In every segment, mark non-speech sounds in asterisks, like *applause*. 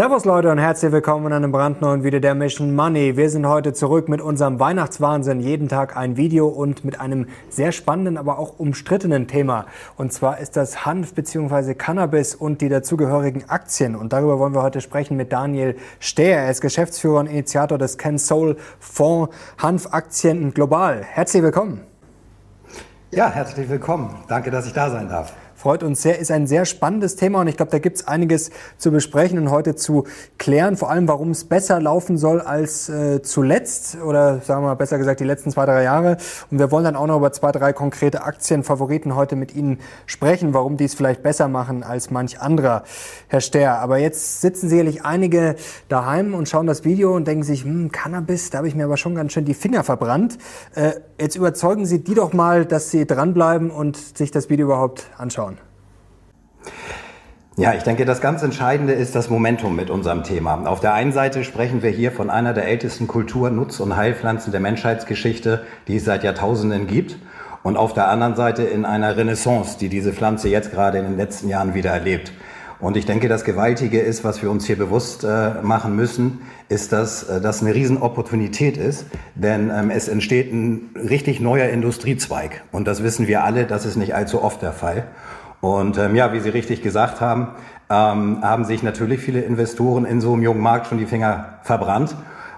Servus Leute und herzlich willkommen in einem brandneuen Video der Mission Money. Wir sind heute zurück mit unserem Weihnachtswahnsinn. Jeden Tag ein Video und mit einem sehr spannenden, aber auch umstrittenen Thema. Und zwar ist das Hanf bzw. Cannabis und die dazugehörigen Aktien. Und darüber wollen wir heute sprechen mit Daniel Stehr. Er ist Geschäftsführer und Initiator des CanSol Fonds Hanfaktien Global. Herzlich willkommen. Ja, herzlich willkommen. Danke, dass ich da sein darf. Freut uns sehr, ist ein sehr spannendes Thema und ich glaube, da gibt es einiges zu besprechen und heute zu klären, vor allem warum es besser laufen soll als äh, zuletzt oder sagen wir mal besser gesagt die letzten zwei, drei Jahre. Und wir wollen dann auch noch über zwei, drei konkrete Aktienfavoriten heute mit Ihnen sprechen, warum die es vielleicht besser machen als manch anderer, Herr Ster. Aber jetzt sitzen sicherlich einige daheim und schauen das Video und denken sich, hm, Cannabis, da habe ich mir aber schon ganz schön die Finger verbrannt. Äh, jetzt überzeugen Sie die doch mal, dass sie dranbleiben und sich das Video überhaupt anschauen. Ja, ich denke, das ganz Entscheidende ist das Momentum mit unserem Thema. Auf der einen Seite sprechen wir hier von einer der ältesten Kultur-, Nutz- und Heilpflanzen der Menschheitsgeschichte, die es seit Jahrtausenden gibt. Und auf der anderen Seite in einer Renaissance, die diese Pflanze jetzt gerade in den letzten Jahren wieder erlebt. Und ich denke, das Gewaltige ist, was wir uns hier bewusst äh, machen müssen, ist, dass äh, das eine Riesenopportunität ist, denn ähm, es entsteht ein richtig neuer Industriezweig. Und das wissen wir alle, das ist nicht allzu oft der Fall. Und ähm, ja, wie Sie richtig gesagt haben, ähm, haben sich natürlich viele Investoren in so einem jungen Markt schon die Finger verbrannt.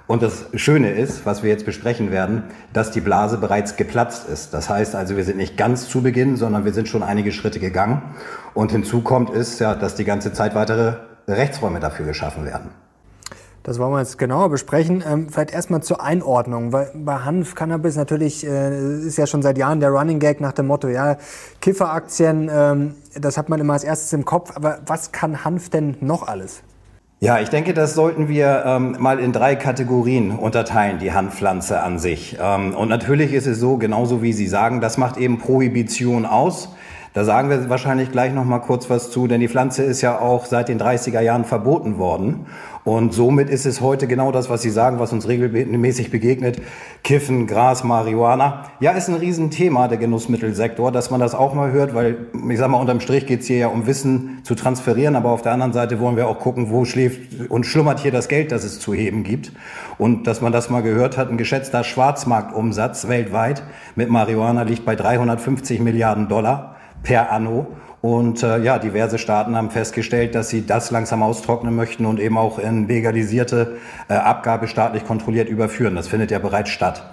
Und das Schöne ist, was wir jetzt besprechen werden, dass die Blase bereits geplatzt ist. Das heißt also, wir sind nicht ganz zu Beginn, sondern wir sind schon einige Schritte gegangen. Und hinzu kommt ist ja, dass die ganze Zeit weitere Rechtsräume dafür geschaffen werden. Das wollen wir jetzt genauer besprechen. Ähm, vielleicht erstmal zur Einordnung, weil bei Hanf, Cannabis natürlich äh, ist ja schon seit Jahren der Running Gag nach dem Motto, ja, Kifferaktien, ähm, das hat man immer als erstes im Kopf. Aber was kann Hanf denn noch alles? Ja, ich denke, das sollten wir ähm, mal in drei Kategorien unterteilen, die Hanfpflanze an sich. Ähm, und natürlich ist es so, genauso wie Sie sagen, das macht eben Prohibition aus. Da sagen wir wahrscheinlich gleich noch mal kurz was zu, denn die Pflanze ist ja auch seit den 30er Jahren verboten worden. Und somit ist es heute genau das, was Sie sagen, was uns regelmäßig begegnet. Kiffen, Gras, Marihuana. Ja, ist ein Riesenthema, der Genussmittelsektor, dass man das auch mal hört, weil ich sag mal, unterm Strich geht es hier ja um Wissen zu transferieren, aber auf der anderen Seite wollen wir auch gucken, wo schläft und schlummert hier das Geld, das es zu heben gibt. Und dass man das mal gehört hat, ein geschätzter Schwarzmarktumsatz weltweit mit Marihuana liegt bei 350 Milliarden Dollar per anno. Und äh, ja, diverse Staaten haben festgestellt, dass sie das langsam austrocknen möchten und eben auch in legalisierte äh, Abgabe staatlich kontrolliert überführen. Das findet ja bereits statt.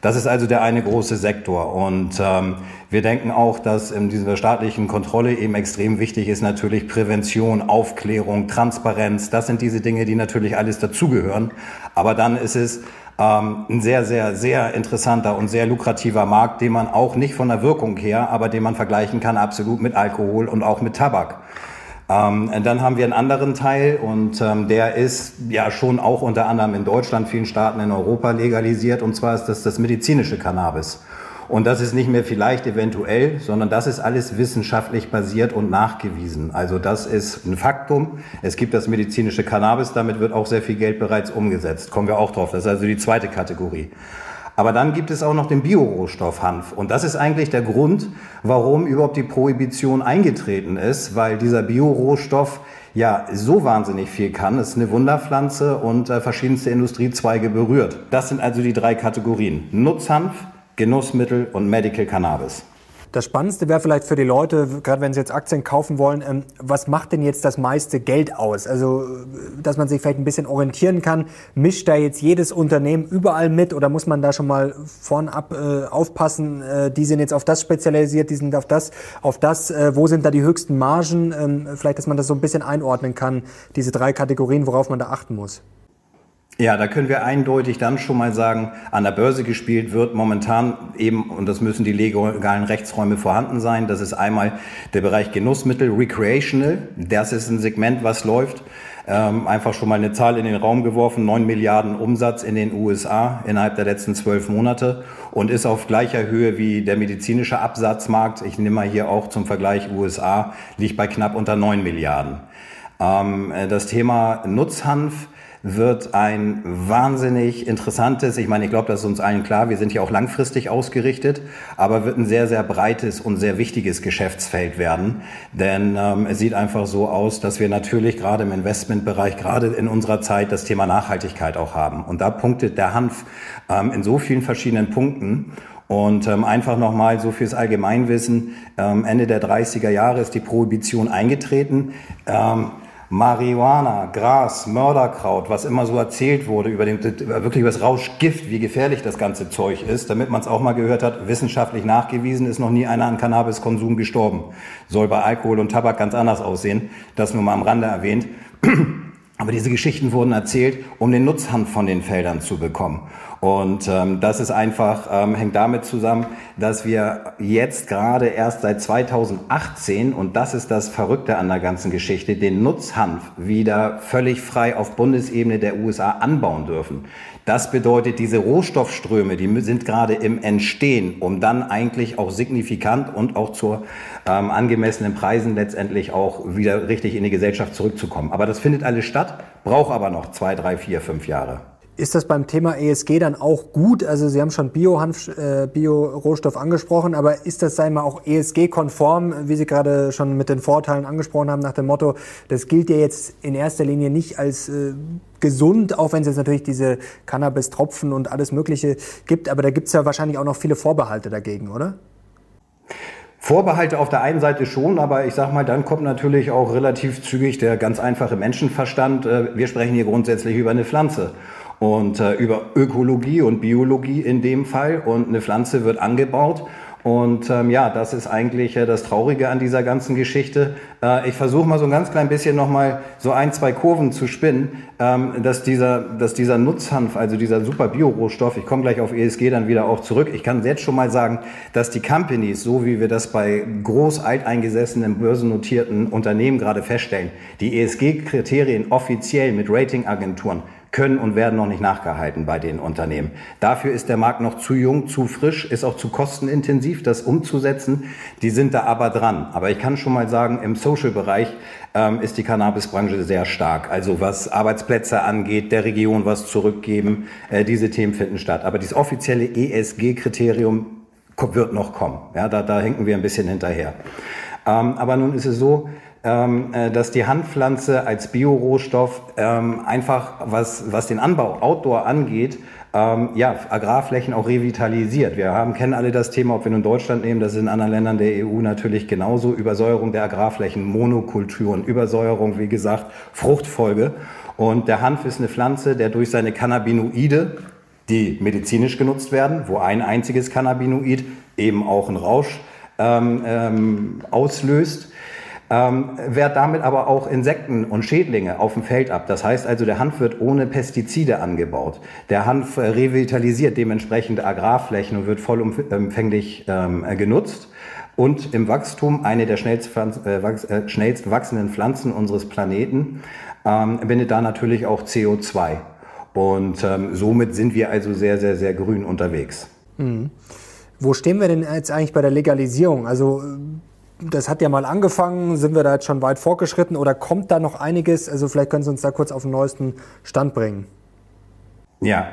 Das ist also der eine große Sektor. Und ähm, wir denken auch, dass in dieser staatlichen Kontrolle eben extrem wichtig ist natürlich Prävention, Aufklärung, Transparenz. Das sind diese Dinge, die natürlich alles dazugehören. Aber dann ist es ähm, ein sehr, sehr, sehr interessanter und sehr lukrativer Markt, den man auch nicht von der Wirkung her, aber den man vergleichen kann absolut mit Alkohol und auch mit Tabak. Ähm, dann haben wir einen anderen Teil und ähm, der ist ja schon auch unter anderem in Deutschland, vielen Staaten in Europa legalisiert und zwar ist das das medizinische Cannabis. Und das ist nicht mehr vielleicht eventuell, sondern das ist alles wissenschaftlich basiert und nachgewiesen. Also das ist ein Faktum. Es gibt das medizinische Cannabis, damit wird auch sehr viel Geld bereits umgesetzt. Kommen wir auch drauf. Das ist also die zweite Kategorie. Aber dann gibt es auch noch den Biorohstoff Hanf. Und das ist eigentlich der Grund, warum überhaupt die Prohibition eingetreten ist, weil dieser Biorohstoff ja so wahnsinnig viel kann. Es ist eine Wunderpflanze und äh, verschiedenste Industriezweige berührt. Das sind also die drei Kategorien. Nutzhanf, Genussmittel und Medical Cannabis. Das Spannendste wäre vielleicht für die Leute, gerade wenn sie jetzt Aktien kaufen wollen, ähm, was macht denn jetzt das meiste Geld aus? Also, dass man sich vielleicht ein bisschen orientieren kann. Mischt da jetzt jedes Unternehmen überall mit oder muss man da schon mal vornab äh, aufpassen? Äh, die sind jetzt auf das spezialisiert, die sind auf das, auf das. Äh, wo sind da die höchsten Margen? Ähm, vielleicht, dass man das so ein bisschen einordnen kann, diese drei Kategorien, worauf man da achten muss. Ja, da können wir eindeutig dann schon mal sagen, an der Börse gespielt wird momentan eben, und das müssen die legalen Rechtsräume vorhanden sein, das ist einmal der Bereich Genussmittel, Recreational, das ist ein Segment, was läuft. Ähm, einfach schon mal eine Zahl in den Raum geworfen, 9 Milliarden Umsatz in den USA innerhalb der letzten zwölf Monate und ist auf gleicher Höhe wie der medizinische Absatzmarkt. Ich nehme mal hier auch zum Vergleich USA, liegt bei knapp unter 9 Milliarden. Ähm, das Thema Nutzhanf, wird ein wahnsinnig interessantes, ich meine, ich glaube, das ist uns allen klar, wir sind ja auch langfristig ausgerichtet, aber wird ein sehr, sehr breites und sehr wichtiges Geschäftsfeld werden. Denn ähm, es sieht einfach so aus, dass wir natürlich gerade im Investmentbereich, gerade in unserer Zeit, das Thema Nachhaltigkeit auch haben. Und da punktet der Hanf ähm, in so vielen verschiedenen Punkten. Und ähm, einfach nochmal so fürs Allgemeinwissen, ähm, Ende der 30er Jahre ist die Prohibition eingetreten. Ähm, Marihuana, Gras, Mörderkraut, was immer so erzählt wurde über den, wirklich über das Rauschgift, wie gefährlich das ganze Zeug ist, damit man es auch mal gehört hat, wissenschaftlich nachgewiesen ist noch nie einer an Cannabiskonsum gestorben. Soll bei Alkohol und Tabak ganz anders aussehen. Das nur mal am Rande erwähnt. *clears throat* Aber diese Geschichten wurden erzählt, um den Nutzhand von den Feldern zu bekommen. Und ähm, das ist einfach, ähm, hängt damit zusammen, dass wir jetzt gerade erst seit 2018, und das ist das Verrückte an der ganzen Geschichte, den Nutzhanf wieder völlig frei auf Bundesebene der USA anbauen dürfen. Das bedeutet, diese Rohstoffströme, die sind gerade im Entstehen, um dann eigentlich auch signifikant und auch zu ähm, angemessenen Preisen letztendlich auch wieder richtig in die Gesellschaft zurückzukommen. Aber das findet alles statt, braucht aber noch zwei, drei, vier, fünf Jahre. Ist das beim Thema ESG dann auch gut? Also Sie haben schon äh, Bio-Rohstoff angesprochen, aber ist das, sagen wir auch ESG-konform, wie Sie gerade schon mit den Vorteilen angesprochen haben, nach dem Motto, das gilt ja jetzt in erster Linie nicht als äh, gesund, auch wenn es jetzt natürlich diese Cannabis-Tropfen und alles Mögliche gibt, aber da gibt es ja wahrscheinlich auch noch viele Vorbehalte dagegen, oder? Vorbehalte auf der einen Seite schon, aber ich sag mal, dann kommt natürlich auch relativ zügig der ganz einfache Menschenverstand. Äh, wir sprechen hier grundsätzlich über eine Pflanze und äh, über Ökologie und Biologie in dem Fall. Und eine Pflanze wird angebaut. Und ähm, ja, das ist eigentlich äh, das Traurige an dieser ganzen Geschichte. Äh, ich versuche mal so ein ganz klein bisschen nochmal so ein, zwei Kurven zu spinnen, ähm, dass, dieser, dass dieser Nutzhanf, also dieser super Biorohstoff, ich komme gleich auf ESG dann wieder auch zurück, ich kann jetzt schon mal sagen, dass die Companies, so wie wir das bei groß alteingesessenen börsennotierten Unternehmen gerade feststellen, die ESG-Kriterien offiziell mit Ratingagenturen können und werden noch nicht nachgehalten bei den Unternehmen. Dafür ist der Markt noch zu jung, zu frisch, ist auch zu kostenintensiv, das umzusetzen. Die sind da aber dran. Aber ich kann schon mal sagen, im Social-Bereich ähm, ist die Cannabisbranche sehr stark. Also was Arbeitsplätze angeht, der Region was zurückgeben, äh, diese Themen finden statt. Aber dieses offizielle ESG-Kriterium wird noch kommen. Ja, da, da hinken wir ein bisschen hinterher. Ähm, aber nun ist es so, ähm, äh, dass die Handpflanze als Biorohstoff ähm, einfach, was, was den Anbau Outdoor angeht, ähm, ja, Agrarflächen auch revitalisiert. Wir haben, kennen alle das Thema, ob wir nun Deutschland nehmen, das ist in anderen Ländern der EU natürlich genauso, Übersäuerung der Agrarflächen, Monokulturen, Übersäuerung, wie gesagt, Fruchtfolge. Und der Hanf ist eine Pflanze, der durch seine Cannabinoide, die medizinisch genutzt werden, wo ein einziges Cannabinoid eben auch einen Rausch ähm, ähm, auslöst, ähm, wehrt damit aber auch Insekten und Schädlinge auf dem Feld ab. Das heißt also, der Hanf wird ohne Pestizide angebaut. Der Hanf äh, revitalisiert dementsprechend Agrarflächen und wird vollumfänglich ähm, genutzt. Und im Wachstum eine der schnellst, äh, äh, schnellst wachsenden Pflanzen unseres Planeten ähm, bindet da natürlich auch CO2. Und ähm, somit sind wir also sehr, sehr, sehr grün unterwegs. Mhm. Wo stehen wir denn jetzt eigentlich bei der Legalisierung? Also das hat ja mal angefangen. Sind wir da jetzt schon weit fortgeschritten oder kommt da noch einiges? Also vielleicht können Sie uns da kurz auf den neuesten Stand bringen. Ja,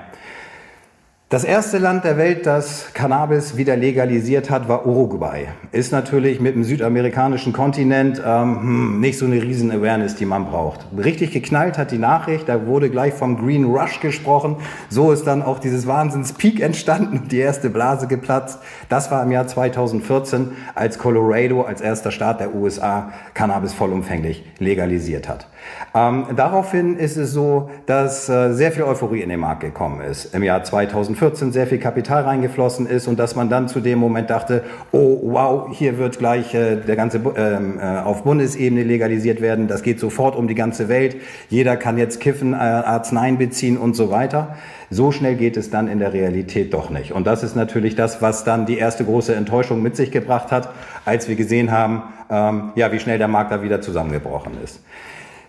das erste Land der Welt, das Cannabis wieder legalisiert hat, war Uruguay. Ist natürlich mit dem südamerikanischen Kontinent ähm, hm, nicht so eine riesen Awareness, die man braucht. Richtig geknallt hat die Nachricht, da wurde gleich vom Green Rush gesprochen. So ist dann auch dieses Wahnsinns-Peak entstanden und die erste Blase geplatzt. Das war im Jahr 2014, als Colorado als erster Staat der USA Cannabis vollumfänglich legalisiert hat. Ähm, daraufhin ist es so, dass äh, sehr viel Euphorie in den Markt gekommen ist. Im Jahr 2014 sehr viel Kapital reingeflossen ist und dass man dann zu dem Moment dachte, oh wow, hier wird gleich äh, der ganze ähm, äh, auf Bundesebene legalisiert werden. Das geht sofort um die ganze Welt. Jeder kann jetzt kiffen, äh, Arzneien beziehen und so weiter. So schnell geht es dann in der Realität doch nicht. Und das ist natürlich das, was dann die erste große Enttäuschung mit sich gebracht hat, als wir gesehen haben, ähm, ja, wie schnell der Markt da wieder zusammengebrochen ist.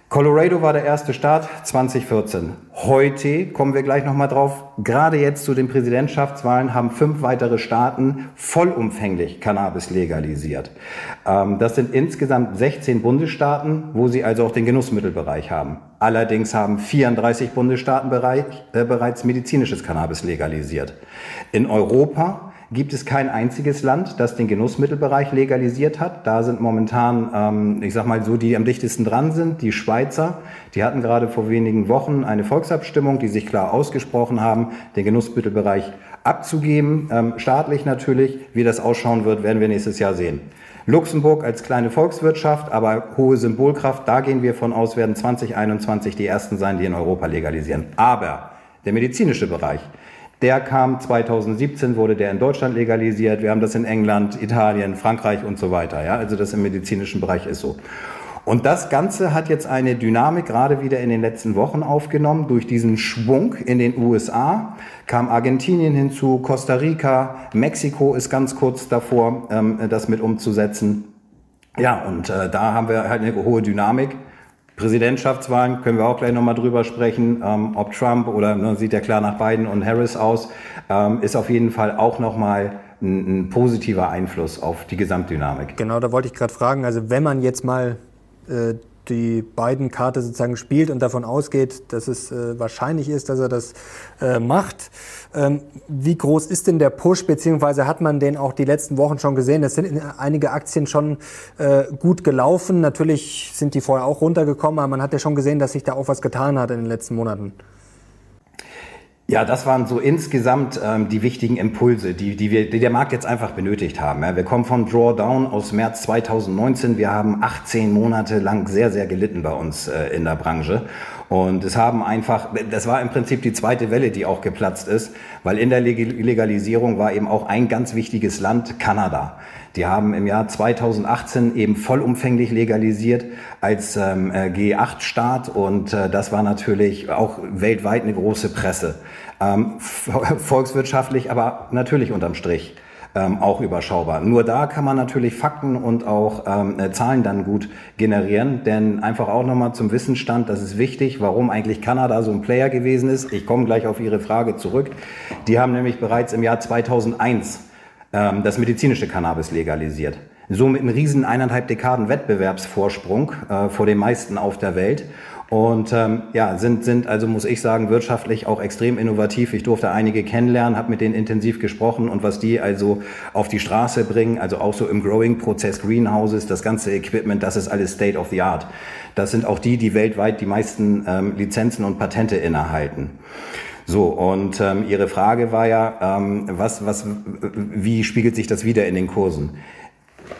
Colorado war der erste Start 2014. Heute kommen wir gleich nochmal drauf. Gerade jetzt zu den Präsidentschaftswahlen haben fünf weitere Staaten vollumfänglich Cannabis legalisiert. Ähm, das sind insgesamt 16 Bundesstaaten, wo sie also auch den Genussmittelbereich haben. Allerdings haben 34 Bundesstaaten äh, bereits medizinisches Cannabis legalisiert. In Europa gibt es kein einziges Land, das den Genussmittelbereich legalisiert hat. Da sind momentan, ähm, ich sag mal so, die am dichtesten dran sind, die Schweizer. Die hatten gerade vor wenigen Wochen eine Volksabstimmung, die sich klar ausgesprochen haben, den Genussmittelbereich abzugeben, ähm, staatlich natürlich. Wie das ausschauen wird, werden wir nächstes Jahr sehen. Luxemburg als kleine Volkswirtschaft, aber hohe Symbolkraft, da gehen wir von aus, werden 2021 die ersten sein, die in Europa legalisieren. Aber der medizinische Bereich, der kam 2017, wurde der in Deutschland legalisiert. Wir haben das in England, Italien, Frankreich und so weiter. Ja, also das im medizinischen Bereich ist so. Und das Ganze hat jetzt eine Dynamik gerade wieder in den letzten Wochen aufgenommen. Durch diesen Schwung in den USA kam Argentinien hinzu, Costa Rica, Mexiko ist ganz kurz davor, ähm, das mit umzusetzen. Ja, und äh, da haben wir halt eine hohe Dynamik. Präsidentschaftswahlen können wir auch gleich nochmal drüber sprechen, ähm, ob Trump oder ne, sieht ja klar nach Biden und Harris aus, ähm, ist auf jeden Fall auch nochmal ein, ein positiver Einfluss auf die Gesamtdynamik. Genau, da wollte ich gerade fragen, also wenn man jetzt mal äh, die beiden Karte sozusagen spielt und davon ausgeht, dass es äh, wahrscheinlich ist, dass er das äh, macht. Ähm, wie groß ist denn der Push, beziehungsweise hat man den auch die letzten Wochen schon gesehen? Es sind einige Aktien schon äh, gut gelaufen. Natürlich sind die vorher auch runtergekommen, aber man hat ja schon gesehen, dass sich da auch was getan hat in den letzten Monaten. Ja, das waren so insgesamt ähm, die wichtigen Impulse, die, die, wir, die der Markt jetzt einfach benötigt haben. Ja, wir kommen von Drawdown aus März 2019. Wir haben 18 Monate lang sehr, sehr gelitten bei uns äh, in der Branche. Und es haben einfach, das war im Prinzip die zweite Welle, die auch geplatzt ist, weil in der Legalisierung war eben auch ein ganz wichtiges Land, Kanada. Die haben im Jahr 2018 eben vollumfänglich legalisiert als ähm, äh, G8-Staat und äh, das war natürlich auch weltweit eine große Presse. Ähm, *laughs* volkswirtschaftlich, aber natürlich unterm Strich ähm, auch überschaubar. Nur da kann man natürlich Fakten und auch ähm, äh, Zahlen dann gut generieren, denn einfach auch nochmal zum Wissensstand, das ist wichtig, warum eigentlich Kanada so ein Player gewesen ist. Ich komme gleich auf Ihre Frage zurück. Die haben nämlich bereits im Jahr 2001 ähm, das medizinische Cannabis legalisiert. Somit einen riesen eineinhalb Dekaden Wettbewerbsvorsprung äh, vor den meisten auf der Welt. Und ähm, ja, sind, sind also, muss ich sagen, wirtschaftlich auch extrem innovativ. Ich durfte einige kennenlernen, habe mit denen intensiv gesprochen und was die also auf die Straße bringen, also auch so im Growing-Prozess Greenhouses, das ganze Equipment, das ist alles State of the Art. Das sind auch die, die weltweit die meisten ähm, Lizenzen und Patente innehalten. So, und ähm, Ihre Frage war ja, ähm, was, was, wie spiegelt sich das wieder in den Kursen?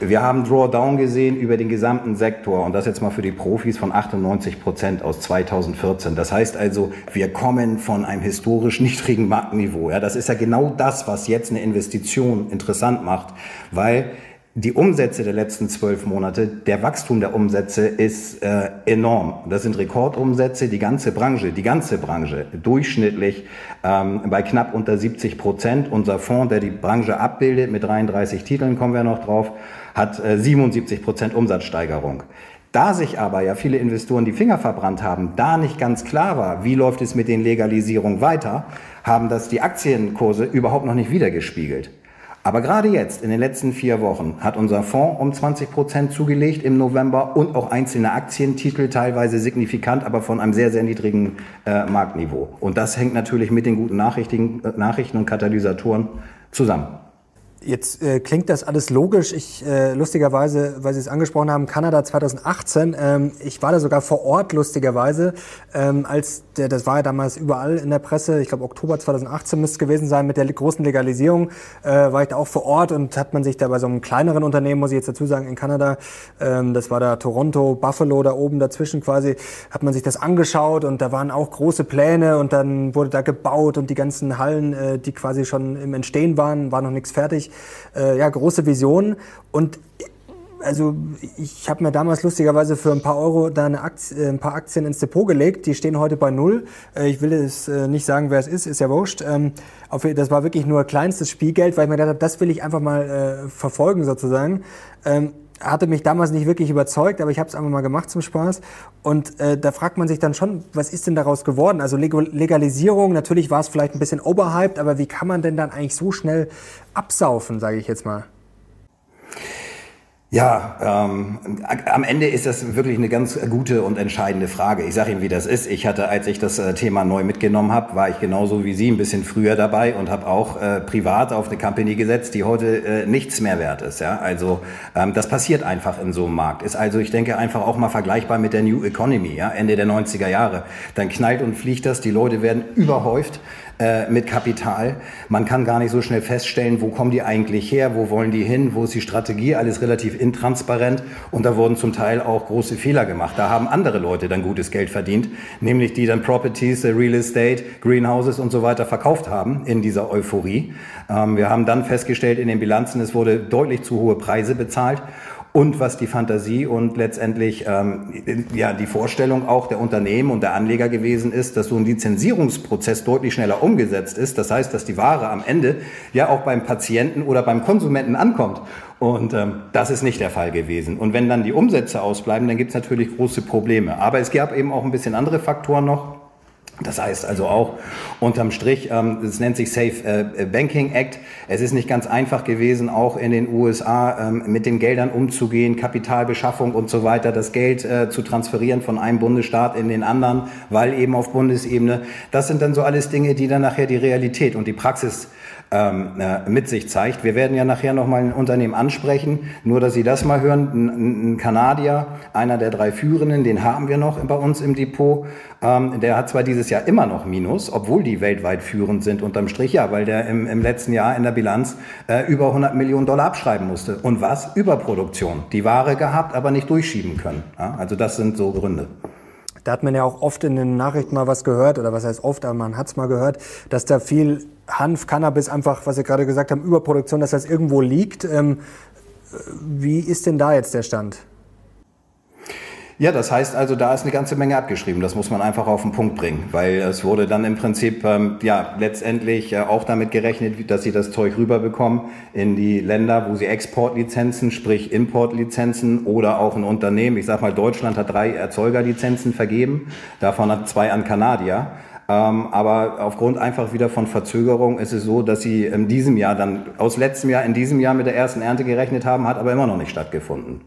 Wir haben Drawdown gesehen über den gesamten Sektor und das jetzt mal für die Profis von 98 Prozent aus 2014. Das heißt also, wir kommen von einem historisch niedrigen Marktniveau. Ja, das ist ja genau das, was jetzt eine Investition interessant macht, weil die Umsätze der letzten zwölf Monate, der Wachstum der Umsätze ist äh, enorm. Das sind Rekordumsätze, die ganze Branche, die ganze Branche durchschnittlich ähm, bei knapp unter 70 Prozent. Unser Fonds, der die Branche abbildet, mit 33 Titeln kommen wir noch drauf, hat äh, 77 Prozent Umsatzsteigerung. Da sich aber ja viele Investoren die Finger verbrannt haben, da nicht ganz klar war, wie läuft es mit den Legalisierungen weiter, haben das die Aktienkurse überhaupt noch nicht wiedergespiegelt. Aber gerade jetzt, in den letzten vier Wochen, hat unser Fonds um 20 Prozent zugelegt im November und auch einzelne Aktientitel, teilweise signifikant, aber von einem sehr, sehr niedrigen äh, Marktniveau. Und das hängt natürlich mit den guten Nachrichten, äh, Nachrichten und Katalysatoren zusammen. Jetzt äh, klingt das alles logisch. Ich äh, lustigerweise, weil Sie es angesprochen haben, Kanada 2018. Ähm, ich war da sogar vor Ort lustigerweise, ähm, als der, das war ja damals überall in der Presse. Ich glaube Oktober 2018 müsste es gewesen sein mit der großen Legalisierung. Äh, war ich da auch vor Ort und hat man sich da bei so einem kleineren Unternehmen, muss ich jetzt dazu sagen, in Kanada, ähm, das war da Toronto, Buffalo da oben dazwischen quasi, hat man sich das angeschaut und da waren auch große Pläne und dann wurde da gebaut und die ganzen Hallen, äh, die quasi schon im Entstehen waren, war noch nichts fertig äh, ja, große Visionen. Und also ich habe mir damals lustigerweise für ein paar Euro da Aktie, äh, ein paar Aktien ins Depot gelegt. Die stehen heute bei null. Äh, ich will es äh, nicht sagen, wer es ist, ist ja wurscht. Ähm, das war wirklich nur kleinstes Spielgeld, weil ich mir gedacht habe, das will ich einfach mal verfolgen sozusagen. Hatte mich damals nicht wirklich überzeugt, aber ich habe es einfach mal gemacht zum Spaß. Und äh, da fragt man sich dann schon, was ist denn daraus geworden? Also Legalisierung, natürlich war es vielleicht ein bisschen overhyped, aber wie kann man denn dann eigentlich so schnell absaufen, sage ich jetzt mal? Ja, ähm, am Ende ist das wirklich eine ganz gute und entscheidende Frage. Ich sage Ihnen, wie das ist. Ich hatte, als ich das äh, Thema neu mitgenommen habe, war ich genauso wie Sie ein bisschen früher dabei und habe auch äh, privat auf eine Company gesetzt, die heute äh, nichts mehr wert ist. Ja? Also ähm, das passiert einfach in so einem Markt. Ist also, ich denke, einfach auch mal vergleichbar mit der New Economy, ja? Ende der 90er Jahre. Dann knallt und fliegt das, die Leute werden überhäuft äh, mit Kapital. Man kann gar nicht so schnell feststellen, wo kommen die eigentlich her, wo wollen die hin, wo ist die Strategie, alles relativ intransparent und da wurden zum Teil auch große Fehler gemacht. Da haben andere Leute dann gutes Geld verdient, nämlich die dann Properties, äh, Real Estate, Greenhouses und so weiter verkauft haben in dieser Euphorie. Ähm, wir haben dann festgestellt in den Bilanzen, es wurde deutlich zu hohe Preise bezahlt und was die Fantasie und letztendlich ähm, ja die Vorstellung auch der Unternehmen und der Anleger gewesen ist, dass so ein Lizenzierungsprozess deutlich schneller umgesetzt ist. Das heißt, dass die Ware am Ende ja auch beim Patienten oder beim Konsumenten ankommt. Und ähm, das ist nicht der Fall gewesen. Und wenn dann die Umsätze ausbleiben, dann gibt es natürlich große Probleme. Aber es gab eben auch ein bisschen andere Faktoren noch. Das heißt also auch unterm Strich, ähm, es nennt sich Safe äh, Banking Act. Es ist nicht ganz einfach gewesen, auch in den USA ähm, mit den Geldern umzugehen, Kapitalbeschaffung und so weiter, das Geld äh, zu transferieren von einem Bundesstaat in den anderen, weil eben auf Bundesebene. Das sind dann so alles Dinge, die dann nachher die Realität und die Praxis ähm, äh, mit sich zeigt. Wir werden ja nachher nochmal ein Unternehmen ansprechen, nur dass Sie das mal hören. Ein, ein Kanadier, einer der drei Führenden, den haben wir noch bei uns im Depot. Ähm, der hat zwar dieses Jahr immer noch Minus, obwohl die weltweit führend sind unterm Strich, ja, weil der im, im letzten Jahr in der Bilanz äh, über 100 Millionen Dollar abschreiben musste. Und was? Überproduktion. Die Ware gehabt, aber nicht durchschieben können. Ja, also das sind so Gründe. Da hat man ja auch oft in den Nachrichten mal was gehört, oder was heißt oft, aber man hat es mal gehört, dass da viel Hanf, Cannabis einfach, was Sie gerade gesagt haben, Überproduktion, dass das irgendwo liegt. Ähm, wie ist denn da jetzt der Stand? Ja, das heißt also, da ist eine ganze Menge abgeschrieben. Das muss man einfach auf den Punkt bringen, weil es wurde dann im Prinzip ähm, ja letztendlich äh, auch damit gerechnet, dass sie das Zeug rüberbekommen in die Länder, wo sie Exportlizenzen, sprich Importlizenzen oder auch ein Unternehmen, ich sag mal, Deutschland hat drei Erzeugerlizenzen vergeben, davon hat zwei an Kanadier. Ähm, aber aufgrund einfach wieder von Verzögerung ist es so, dass sie in diesem Jahr dann aus letztem Jahr in diesem Jahr mit der ersten Ernte gerechnet haben, hat aber immer noch nicht stattgefunden.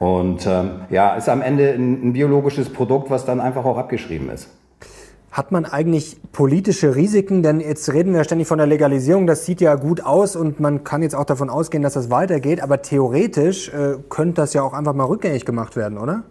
Und ähm, ja, ist am Ende ein, ein biologisches Produkt, was dann einfach auch abgeschrieben ist. Hat man eigentlich politische Risiken? Denn jetzt reden wir ständig von der Legalisierung. Das sieht ja gut aus und man kann jetzt auch davon ausgehen, dass das weitergeht. Aber theoretisch äh, könnte das ja auch einfach mal rückgängig gemacht werden, oder?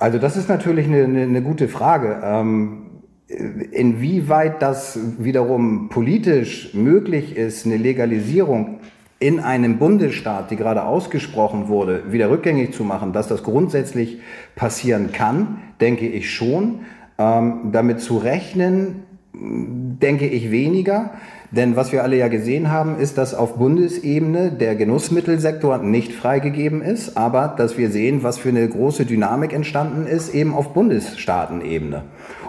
Also das ist natürlich eine, eine, eine gute Frage. Ähm, inwieweit das wiederum politisch möglich ist, eine Legalisierung in einem Bundesstaat, die gerade ausgesprochen wurde, wieder rückgängig zu machen, dass das grundsätzlich passieren kann, denke ich schon. Ähm, damit zu rechnen, denke ich weniger. Denn was wir alle ja gesehen haben, ist, dass auf Bundesebene der Genussmittelsektor nicht freigegeben ist, aber dass wir sehen, was für eine große Dynamik entstanden ist, eben auf Bundesstaatenebene.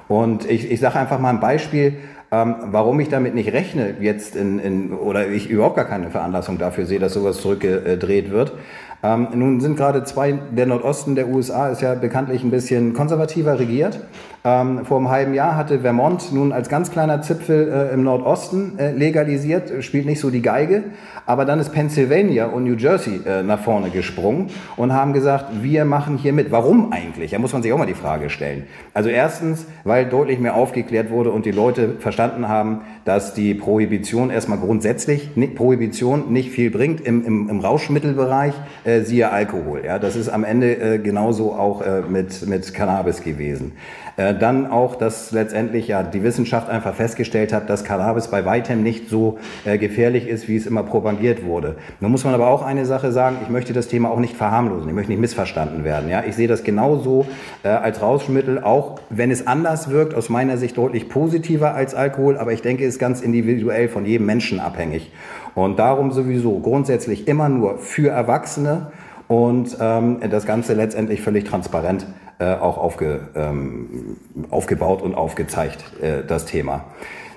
Und ich, ich sage einfach mal ein Beispiel, ähm, warum ich damit nicht rechne jetzt in, in, oder ich überhaupt gar keine Veranlassung dafür sehe, dass sowas zurückgedreht wird. Ähm, nun sind gerade zwei, der Nordosten der USA ist ja bekanntlich ein bisschen konservativer regiert. Ähm, vor einem halben Jahr hatte Vermont nun als ganz kleiner Zipfel äh, im Nordosten äh, legalisiert, spielt nicht so die Geige, aber dann ist Pennsylvania und New Jersey äh, nach vorne gesprungen und haben gesagt, wir machen hier mit. Warum eigentlich? Da muss man sich auch mal die Frage stellen. Also erstens, weil deutlich mehr aufgeklärt wurde und die Leute verstanden haben, dass die Prohibition erstmal grundsätzlich, nicht, Prohibition nicht viel bringt im, im, im Rauschmittelbereich, äh, siehe Alkohol. Ja, das ist am Ende äh, genauso auch äh, mit, mit Cannabis gewesen. Äh, dann auch, dass letztendlich ja die Wissenschaft einfach festgestellt hat, dass Cannabis bei weitem nicht so äh, gefährlich ist, wie es immer propagiert wurde. Nun muss man aber auch eine Sache sagen, ich möchte das Thema auch nicht verharmlosen, ich möchte nicht missverstanden werden. Ja? Ich sehe das genauso äh, als Rauschmittel, auch wenn es anders wirkt, aus meiner Sicht deutlich positiver als Alkohol, aber ich denke, es ist ganz individuell von jedem Menschen abhängig. Und darum sowieso grundsätzlich immer nur für Erwachsene und ähm, das Ganze letztendlich völlig transparent äh, auch aufge, ähm, aufgebaut und aufgezeigt, äh, das Thema.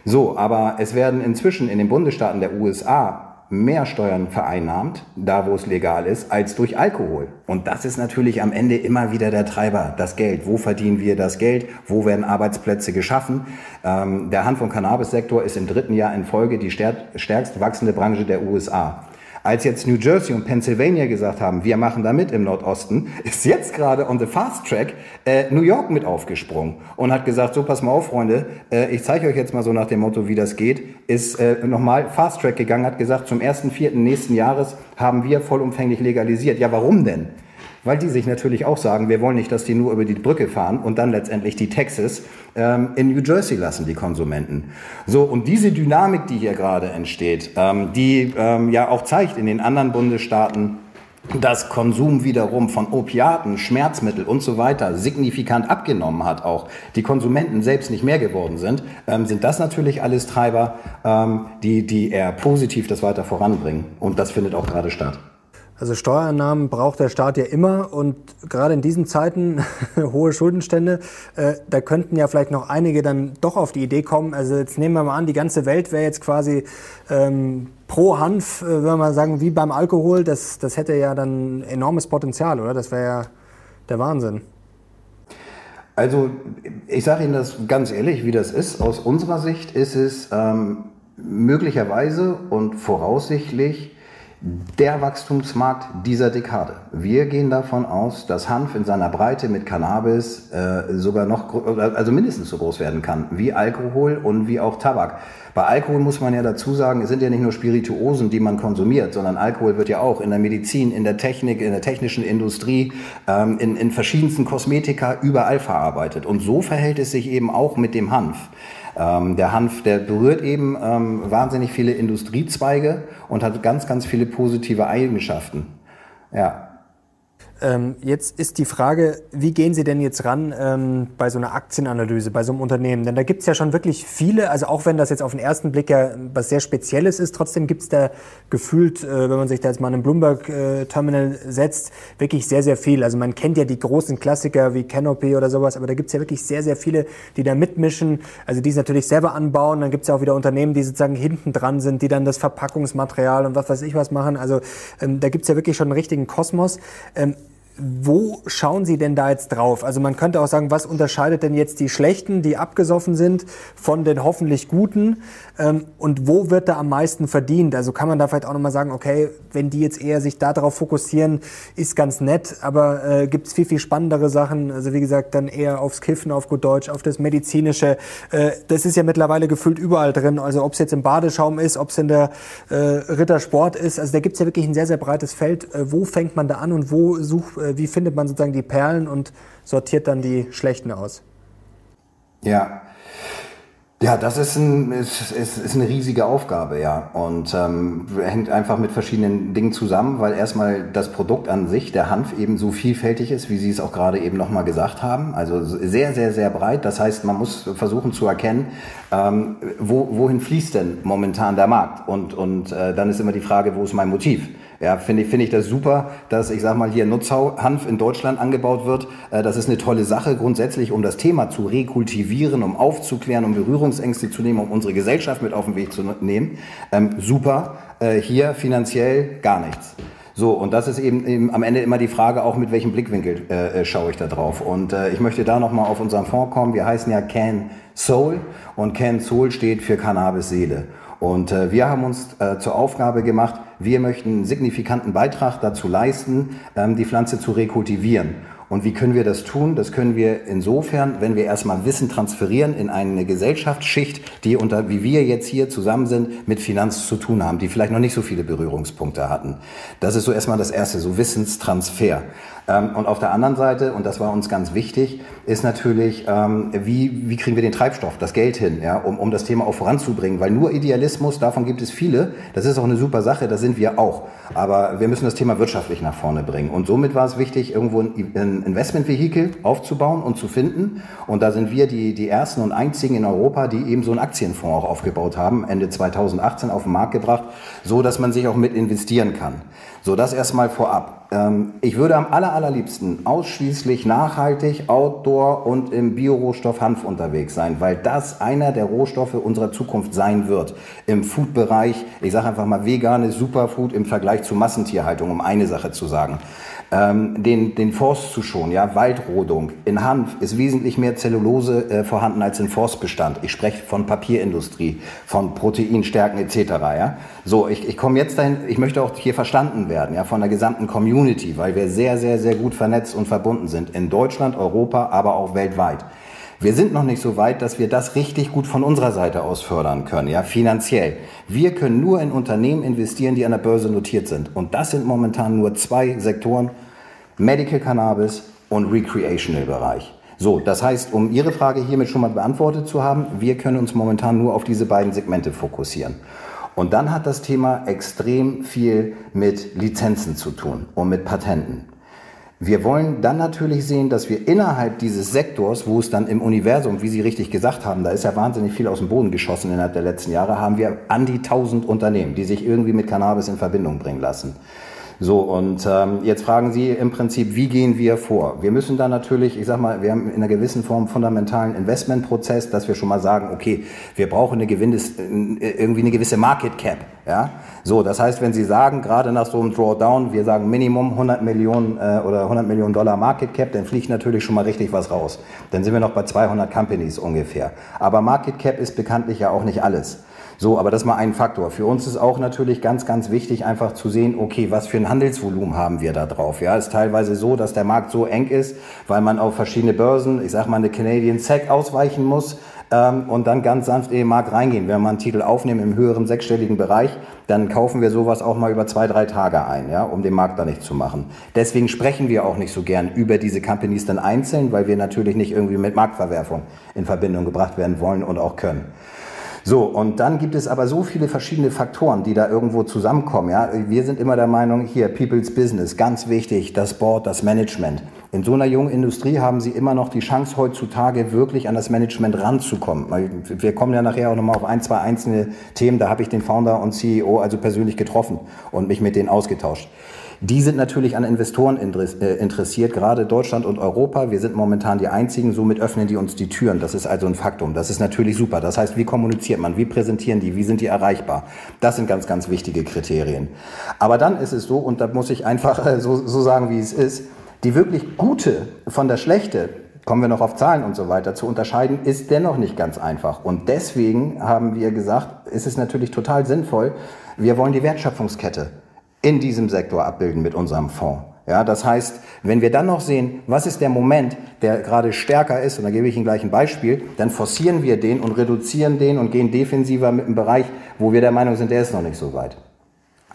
So, aber es werden inzwischen in den Bundesstaaten der USA mehr Steuern vereinnahmt, da wo es legal ist, als durch Alkohol. Und das ist natürlich am Ende immer wieder der Treiber, das Geld. Wo verdienen wir das Geld? Wo werden Arbeitsplätze geschaffen? Ähm, der Hand- und Cannabis-Sektor ist im dritten Jahr in Folge die stärkst wachsende Branche der USA. Als jetzt New Jersey und Pennsylvania gesagt haben, wir machen da mit im Nordosten, ist jetzt gerade on the fast track äh, New York mit aufgesprungen und hat gesagt, so pass mal auf, Freunde, äh, ich zeige euch jetzt mal so nach dem Motto, wie das geht, ist äh, nochmal fast track gegangen, hat gesagt, zum ersten Vierten nächsten Jahres haben wir vollumfänglich legalisiert. Ja, warum denn? weil die sich natürlich auch sagen, wir wollen nicht, dass die nur über die Brücke fahren und dann letztendlich die Texas ähm, in New Jersey lassen, die Konsumenten. So, und diese Dynamik, die hier gerade entsteht, ähm, die ähm, ja auch zeigt in den anderen Bundesstaaten, dass Konsum wiederum von Opiaten, Schmerzmittel und so weiter signifikant abgenommen hat, auch die Konsumenten selbst nicht mehr geworden sind, ähm, sind das natürlich alles Treiber, ähm, die, die eher positiv das weiter voranbringen. Und das findet auch gerade statt. Also Steuereinnahmen braucht der Staat ja immer und gerade in diesen Zeiten *laughs* hohe Schuldenstände, äh, da könnten ja vielleicht noch einige dann doch auf die Idee kommen. Also jetzt nehmen wir mal an, die ganze Welt wäre jetzt quasi ähm, pro Hanf, äh, wenn wir mal sagen, wie beim Alkohol. Das, das hätte ja dann enormes Potenzial, oder? Das wäre ja der Wahnsinn. Also ich sage Ihnen das ganz ehrlich, wie das ist. Aus unserer Sicht ist es ähm, möglicherweise und voraussichtlich der Wachstumsmarkt dieser Dekade. Wir gehen davon aus, dass Hanf in seiner Breite mit Cannabis äh, sogar noch, also mindestens so groß werden kann wie Alkohol und wie auch Tabak. Bei Alkohol muss man ja dazu sagen, es sind ja nicht nur Spirituosen, die man konsumiert, sondern Alkohol wird ja auch in der Medizin, in der Technik, in der technischen Industrie, ähm, in, in verschiedensten Kosmetika überall verarbeitet. Und so verhält es sich eben auch mit dem Hanf. Ähm, der Hanf, der berührt eben ähm, wahnsinnig viele Industriezweige und hat ganz, ganz viele positive Eigenschaften. Ja. Ähm, jetzt ist die Frage, wie gehen Sie denn jetzt ran ähm, bei so einer Aktienanalyse, bei so einem Unternehmen? Denn da gibt es ja schon wirklich viele, also auch wenn das jetzt auf den ersten Blick ja was sehr Spezielles ist, trotzdem gibt es da gefühlt, äh, wenn man sich da jetzt mal in ein Bloomberg-Terminal äh, setzt, wirklich sehr, sehr viel. Also man kennt ja die großen Klassiker wie Canopy oder sowas, aber da gibt es ja wirklich sehr, sehr viele, die da mitmischen, also die es natürlich selber anbauen. Dann gibt es ja auch wieder Unternehmen, die sozusagen hinten dran sind, die dann das Verpackungsmaterial und was weiß ich was machen. Also ähm, da gibt es ja wirklich schon einen richtigen Kosmos. Ähm, wo schauen Sie denn da jetzt drauf? Also man könnte auch sagen, was unterscheidet denn jetzt die Schlechten, die abgesoffen sind, von den hoffentlich Guten? Ähm, und wo wird da am meisten verdient? Also kann man da vielleicht auch nochmal sagen, okay, wenn die jetzt eher sich darauf fokussieren, ist ganz nett, aber äh, gibt es viel, viel spannendere Sachen. Also wie gesagt, dann eher aufs Kiffen, auf gut Deutsch, auf das Medizinische. Äh, das ist ja mittlerweile gefühlt überall drin. Also ob es jetzt im Badeschaum ist, ob es in der äh, Rittersport ist. Also da gibt es ja wirklich ein sehr, sehr breites Feld. Äh, wo fängt man da an und wo sucht äh, wie findet man sozusagen die Perlen und sortiert dann die schlechten aus? Ja. Ja, das ist, ein, ist, ist, ist eine riesige Aufgabe, ja. Und ähm, hängt einfach mit verschiedenen Dingen zusammen, weil erstmal das Produkt an sich, der Hanf, eben so vielfältig ist, wie Sie es auch gerade eben nochmal gesagt haben. Also sehr, sehr, sehr breit. Das heißt, man muss versuchen zu erkennen, ähm, wo, wohin fließt denn momentan der Markt? Und, und äh, dann ist immer die Frage, wo ist mein Motiv? Ja, finde ich, finde ich das super, dass ich sag mal hier Nutzhanf in Deutschland angebaut wird. Äh, das ist eine tolle Sache grundsätzlich, um das Thema zu rekultivieren, um aufzuklären, um Berührungsängste zu nehmen, um unsere Gesellschaft mit auf den Weg zu nehmen. Ähm, super. Äh, hier finanziell gar nichts. So, und das ist eben, eben, am Ende immer die Frage, auch mit welchem Blickwinkel äh, äh schaue ich da drauf. Und äh, ich möchte da nochmal auf unseren Fonds kommen. Wir heißen ja Can Soul und Can Soul steht für Cannabis Seele. Und äh, wir haben uns äh, zur Aufgabe gemacht, wir möchten einen signifikanten Beitrag dazu leisten, ähm, die Pflanze zu rekultivieren. Und wie können wir das tun? Das können wir insofern, wenn wir erstmal Wissen transferieren in eine Gesellschaftsschicht, die unter, wie wir jetzt hier zusammen sind, mit Finanz zu tun haben, die vielleicht noch nicht so viele Berührungspunkte hatten. Das ist so erstmal das Erste, so Wissenstransfer. Ähm, und auf der anderen Seite, und das war uns ganz wichtig, ist natürlich, ähm, wie, wie kriegen wir den Treibstoff, das Geld hin, ja, um, um das Thema auch voranzubringen. Weil nur Idealismus, davon gibt es viele, das ist auch eine super Sache, das sind wir auch. Aber wir müssen das Thema wirtschaftlich nach vorne bringen. Und somit war es wichtig, irgendwo ein, Investmentvehikel aufzubauen und zu finden. Und da sind wir die, die ersten und einzigen in Europa, die eben so einen Aktienfonds auch aufgebaut haben, Ende 2018 auf den Markt gebracht, so dass man sich auch mit investieren kann. So, das erstmal vorab. Ähm, ich würde am aller, allerliebsten ausschließlich nachhaltig, outdoor und im Biorohstoff Hanf unterwegs sein, weil das einer der Rohstoffe unserer Zukunft sein wird. Im Food-Bereich, ich sage einfach mal veganes Superfood im Vergleich zu Massentierhaltung, um eine Sache zu sagen ähm, den, den Forst zu schonen, ja, Waldrodung. In Hanf ist wesentlich mehr Zellulose äh, vorhanden als in Forstbestand. Ich spreche von Papierindustrie, von Proteinstärken etc. Ja. So, ich, ich komme jetzt dahin, ich möchte auch hier verstanden werden, ja, von der gesamten Community, weil wir sehr, sehr, sehr gut vernetzt und verbunden sind. In Deutschland, Europa, aber auch weltweit. Wir sind noch nicht so weit, dass wir das richtig gut von unserer Seite aus fördern können, ja, finanziell. Wir können nur in Unternehmen investieren, die an der Börse notiert sind. Und das sind momentan nur zwei Sektoren, Medical Cannabis und Recreational Bereich. So, das heißt, um Ihre Frage hiermit schon mal beantwortet zu haben, wir können uns momentan nur auf diese beiden Segmente fokussieren. Und dann hat das Thema extrem viel mit Lizenzen zu tun und mit Patenten. Wir wollen dann natürlich sehen, dass wir innerhalb dieses Sektors, wo es dann im Universum, wie Sie richtig gesagt haben, da ist ja wahnsinnig viel aus dem Boden geschossen innerhalb der letzten Jahre, haben wir an die 1000 Unternehmen, die sich irgendwie mit Cannabis in Verbindung bringen lassen. So, und ähm, jetzt fragen Sie im Prinzip, wie gehen wir vor? Wir müssen da natürlich, ich sag mal, wir haben in einer gewissen Form fundamentalen Investmentprozess, dass wir schon mal sagen, okay, wir brauchen eine gewinnes, irgendwie eine gewisse Market Cap. Ja? So, das heißt, wenn Sie sagen, gerade nach so einem Drawdown, wir sagen Minimum 100 Millionen äh, oder 100 Millionen Dollar Market Cap, dann fliegt natürlich schon mal richtig was raus. Dann sind wir noch bei 200 Companies ungefähr. Aber Market Cap ist bekanntlich ja auch nicht alles. So, aber das ist mal ein Faktor. Für uns ist auch natürlich ganz, ganz wichtig, einfach zu sehen, okay, was für ein Handelsvolumen haben wir da drauf? Ja, ist teilweise so, dass der Markt so eng ist, weil man auf verschiedene Börsen, ich sag mal eine Canadian SEC ausweichen muss ähm, und dann ganz sanft in den Markt reingehen. Wenn wir einen Titel aufnehmen im höheren sechsstelligen Bereich, dann kaufen wir sowas auch mal über zwei, drei Tage ein, ja, um den Markt da nicht zu machen. Deswegen sprechen wir auch nicht so gern über diese Companies dann einzeln, weil wir natürlich nicht irgendwie mit Marktverwerfung in Verbindung gebracht werden wollen und auch können. So, und dann gibt es aber so viele verschiedene Faktoren, die da irgendwo zusammenkommen. Ja? Wir sind immer der Meinung, hier, People's Business, ganz wichtig, das Board, das Management. In so einer jungen Industrie haben Sie immer noch die Chance, heutzutage wirklich an das Management ranzukommen. Wir kommen ja nachher auch nochmal auf ein, zwei einzelne Themen. Da habe ich den Founder und CEO also persönlich getroffen und mich mit denen ausgetauscht. Die sind natürlich an Investoren äh, interessiert, gerade Deutschland und Europa. Wir sind momentan die einzigen, somit öffnen die uns die Türen. Das ist also ein Faktum. Das ist natürlich super. Das heißt, wie kommuniziert man? Wie präsentieren die? Wie sind die erreichbar? Das sind ganz, ganz wichtige Kriterien. Aber dann ist es so, und da muss ich einfach äh, so, so sagen, wie es ist, die wirklich gute von der schlechte, kommen wir noch auf Zahlen und so weiter, zu unterscheiden, ist dennoch nicht ganz einfach. Und deswegen haben wir gesagt, ist es natürlich total sinnvoll, wir wollen die Wertschöpfungskette in diesem Sektor abbilden mit unserem Fonds. Ja, das heißt, wenn wir dann noch sehen, was ist der Moment, der gerade stärker ist, und da gebe ich Ihnen gleich ein Beispiel, dann forcieren wir den und reduzieren den und gehen defensiver mit einem Bereich, wo wir der Meinung sind, der ist noch nicht so weit.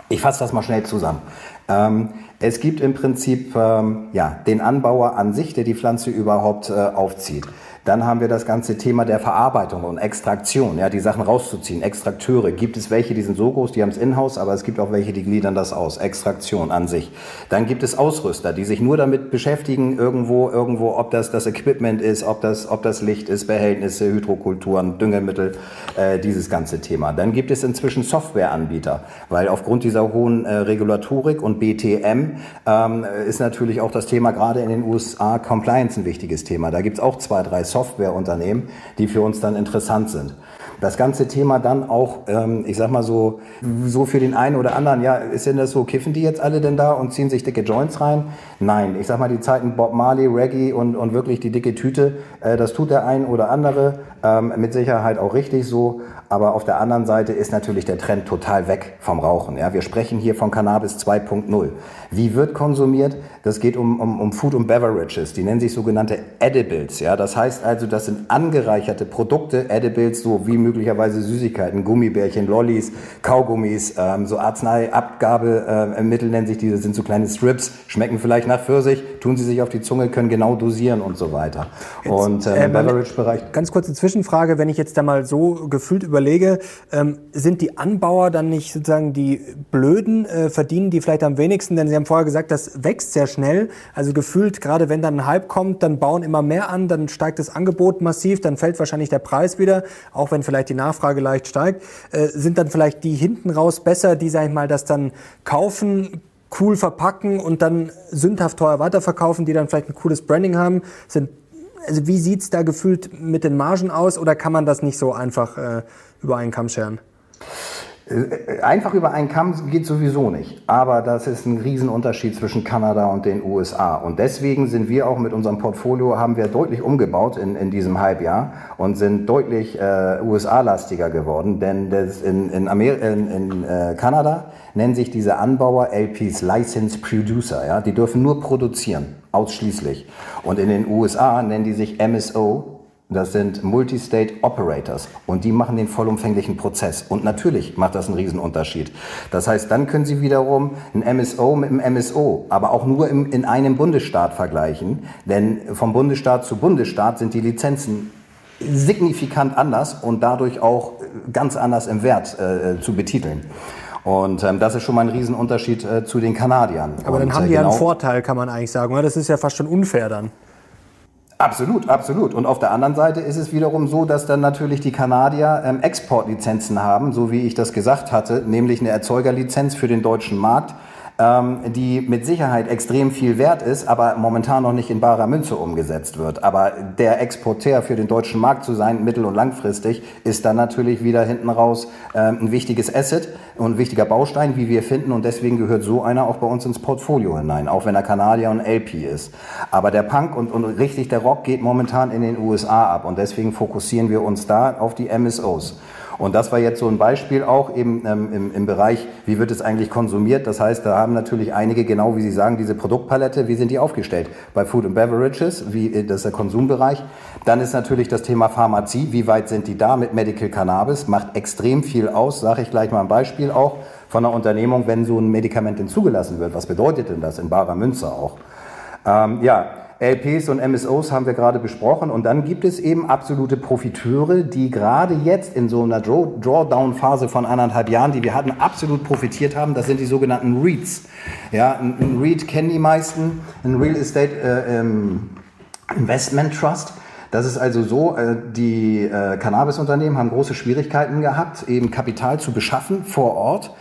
Ich fasse das mal schnell zusammen. Ähm, es gibt im Prinzip ähm, ja, den Anbauer an sich, der die Pflanze überhaupt äh, aufzieht. Dann haben wir das ganze Thema der Verarbeitung und Extraktion, ja, die Sachen rauszuziehen. Extrakteure. Gibt es welche, die sind so groß, die haben es in-house, aber es gibt auch welche, die gliedern das aus. Extraktion an sich. Dann gibt es Ausrüster, die sich nur damit beschäftigen, irgendwo, irgendwo, ob das das Equipment ist, ob das, ob das Licht ist, Behältnisse, Hydrokulturen, Düngemittel, äh, dieses ganze Thema. Dann gibt es inzwischen Softwareanbieter, weil aufgrund dieser hohen äh, Regulatorik und BTM ähm, ist natürlich auch das Thema gerade in den USA Compliance ein wichtiges Thema. Da gibt es auch zwei, drei Software Softwareunternehmen, die für uns dann interessant sind. Das ganze Thema dann auch, ähm, ich sag mal so, so für den einen oder anderen, ja, ist denn das so, kiffen die jetzt alle denn da und ziehen sich dicke Joints rein? Nein, ich sag mal, die Zeiten Bob Marley, Reggae und, und wirklich die dicke Tüte, äh, das tut der ein oder andere, ähm, mit Sicherheit auch richtig so. Aber auf der anderen Seite ist natürlich der Trend total weg vom Rauchen. Ja, wir sprechen hier von Cannabis 2.0. Wie wird konsumiert? Das geht um, um, um Food und Beverages. Die nennen sich sogenannte Edibles. Ja, das heißt, also, das sind angereicherte Produkte, Edibles, so wie möglicherweise Süßigkeiten, Gummibärchen, Lollis, Kaugummis, ähm, so Arzneiabgabemittel äh, nennen sich diese, sind so kleine Strips, schmecken vielleicht nach Pfirsich, tun sie sich auf die Zunge, können genau dosieren und so weiter. Jetzt, und äh, im Beverage-Bereich. Ganz kurze Zwischenfrage, wenn ich jetzt da mal so gefühlt überlege, ähm, sind die Anbauer dann nicht sozusagen die Blöden, äh, verdienen die vielleicht am wenigsten? Denn Sie haben vorher gesagt, das wächst sehr schnell. Also gefühlt, gerade wenn dann ein Hype kommt, dann bauen immer mehr an, dann steigt das Angebot massiv, dann fällt wahrscheinlich der Preis wieder, auch wenn vielleicht die Nachfrage leicht steigt. Äh, sind dann vielleicht die hinten raus besser, die, sag ich mal, das dann kaufen, cool verpacken und dann sündhaft teuer weiterverkaufen, die dann vielleicht ein cooles Branding haben? Sind, also wie sieht's da gefühlt mit den Margen aus oder kann man das nicht so einfach äh, über einen Kamm scheren? Äh, einfach über einen Kamm geht sowieso nicht. Aber das ist ein Riesenunterschied zwischen Kanada und den USA. Und deswegen sind wir auch mit unserem Portfolio, haben wir deutlich umgebaut in, in diesem Halbjahr und sind deutlich äh, USA-lastiger geworden. Denn das in, in, Amer in, in äh, Kanada nennen sich diese Anbauer LPs Licensed Producer. Ja? Die dürfen nur produzieren, ausschließlich. Und in den USA nennen die sich MSO, das sind Multi-State Operators und die machen den vollumfänglichen Prozess. Und natürlich macht das einen Riesenunterschied. Das heißt, dann können Sie wiederum ein MSO mit einem MSO, aber auch nur im, in einem Bundesstaat vergleichen. Denn vom Bundesstaat zu Bundesstaat sind die Lizenzen signifikant anders und dadurch auch ganz anders im Wert äh, zu betiteln. Und ähm, das ist schon mal ein Riesenunterschied äh, zu den Kanadiern. Aber dann haben die genau einen Vorteil, kann man eigentlich sagen. Oder? Das ist ja fast schon unfair dann. Absolut, absolut. Und auf der anderen Seite ist es wiederum so, dass dann natürlich die Kanadier ähm, Exportlizenzen haben, so wie ich das gesagt hatte, nämlich eine Erzeugerlizenz für den deutschen Markt ähm, die mit Sicherheit extrem viel wert ist, aber momentan noch nicht in barer Münze umgesetzt wird. Aber der Exporteur für den deutschen Markt zu sein, mittel- und langfristig, ist dann natürlich wieder hinten raus ähm, ein wichtiges Asset und ein wichtiger Baustein, wie wir finden. Und deswegen gehört so einer auch bei uns ins Portfolio hinein, auch wenn er Kanadier und LP ist. Aber der Punk und, und richtig der Rock geht momentan in den USA ab. Und deswegen fokussieren wir uns da auf die MSOs. Und das war jetzt so ein Beispiel auch eben ähm, im, im Bereich, wie wird es eigentlich konsumiert. Das heißt, da haben natürlich einige, genau wie Sie sagen, diese Produktpalette, wie sind die aufgestellt? Bei Food and Beverages, wie, äh, das ist der Konsumbereich. Dann ist natürlich das Thema Pharmazie, wie weit sind die da mit Medical Cannabis? Macht extrem viel aus, sage ich gleich mal ein Beispiel auch von einer Unternehmung, wenn so ein Medikament denn zugelassen wird. Was bedeutet denn das in barer Münze auch? Ähm, ja, LPs und MSOs haben wir gerade besprochen. Und dann gibt es eben absolute Profiteure, die gerade jetzt in so einer Drawdown-Phase von anderthalb Jahren, die wir hatten, absolut profitiert haben. Das sind die sogenannten REITs. Ja, ein, REIT kennen die meisten, ein Real Estate äh, ähm, Investment Trust. Das ist also so, äh, die äh, Cannabisunternehmen haben große Schwierigkeiten gehabt, eben Kapital zu beschaffen vor Ort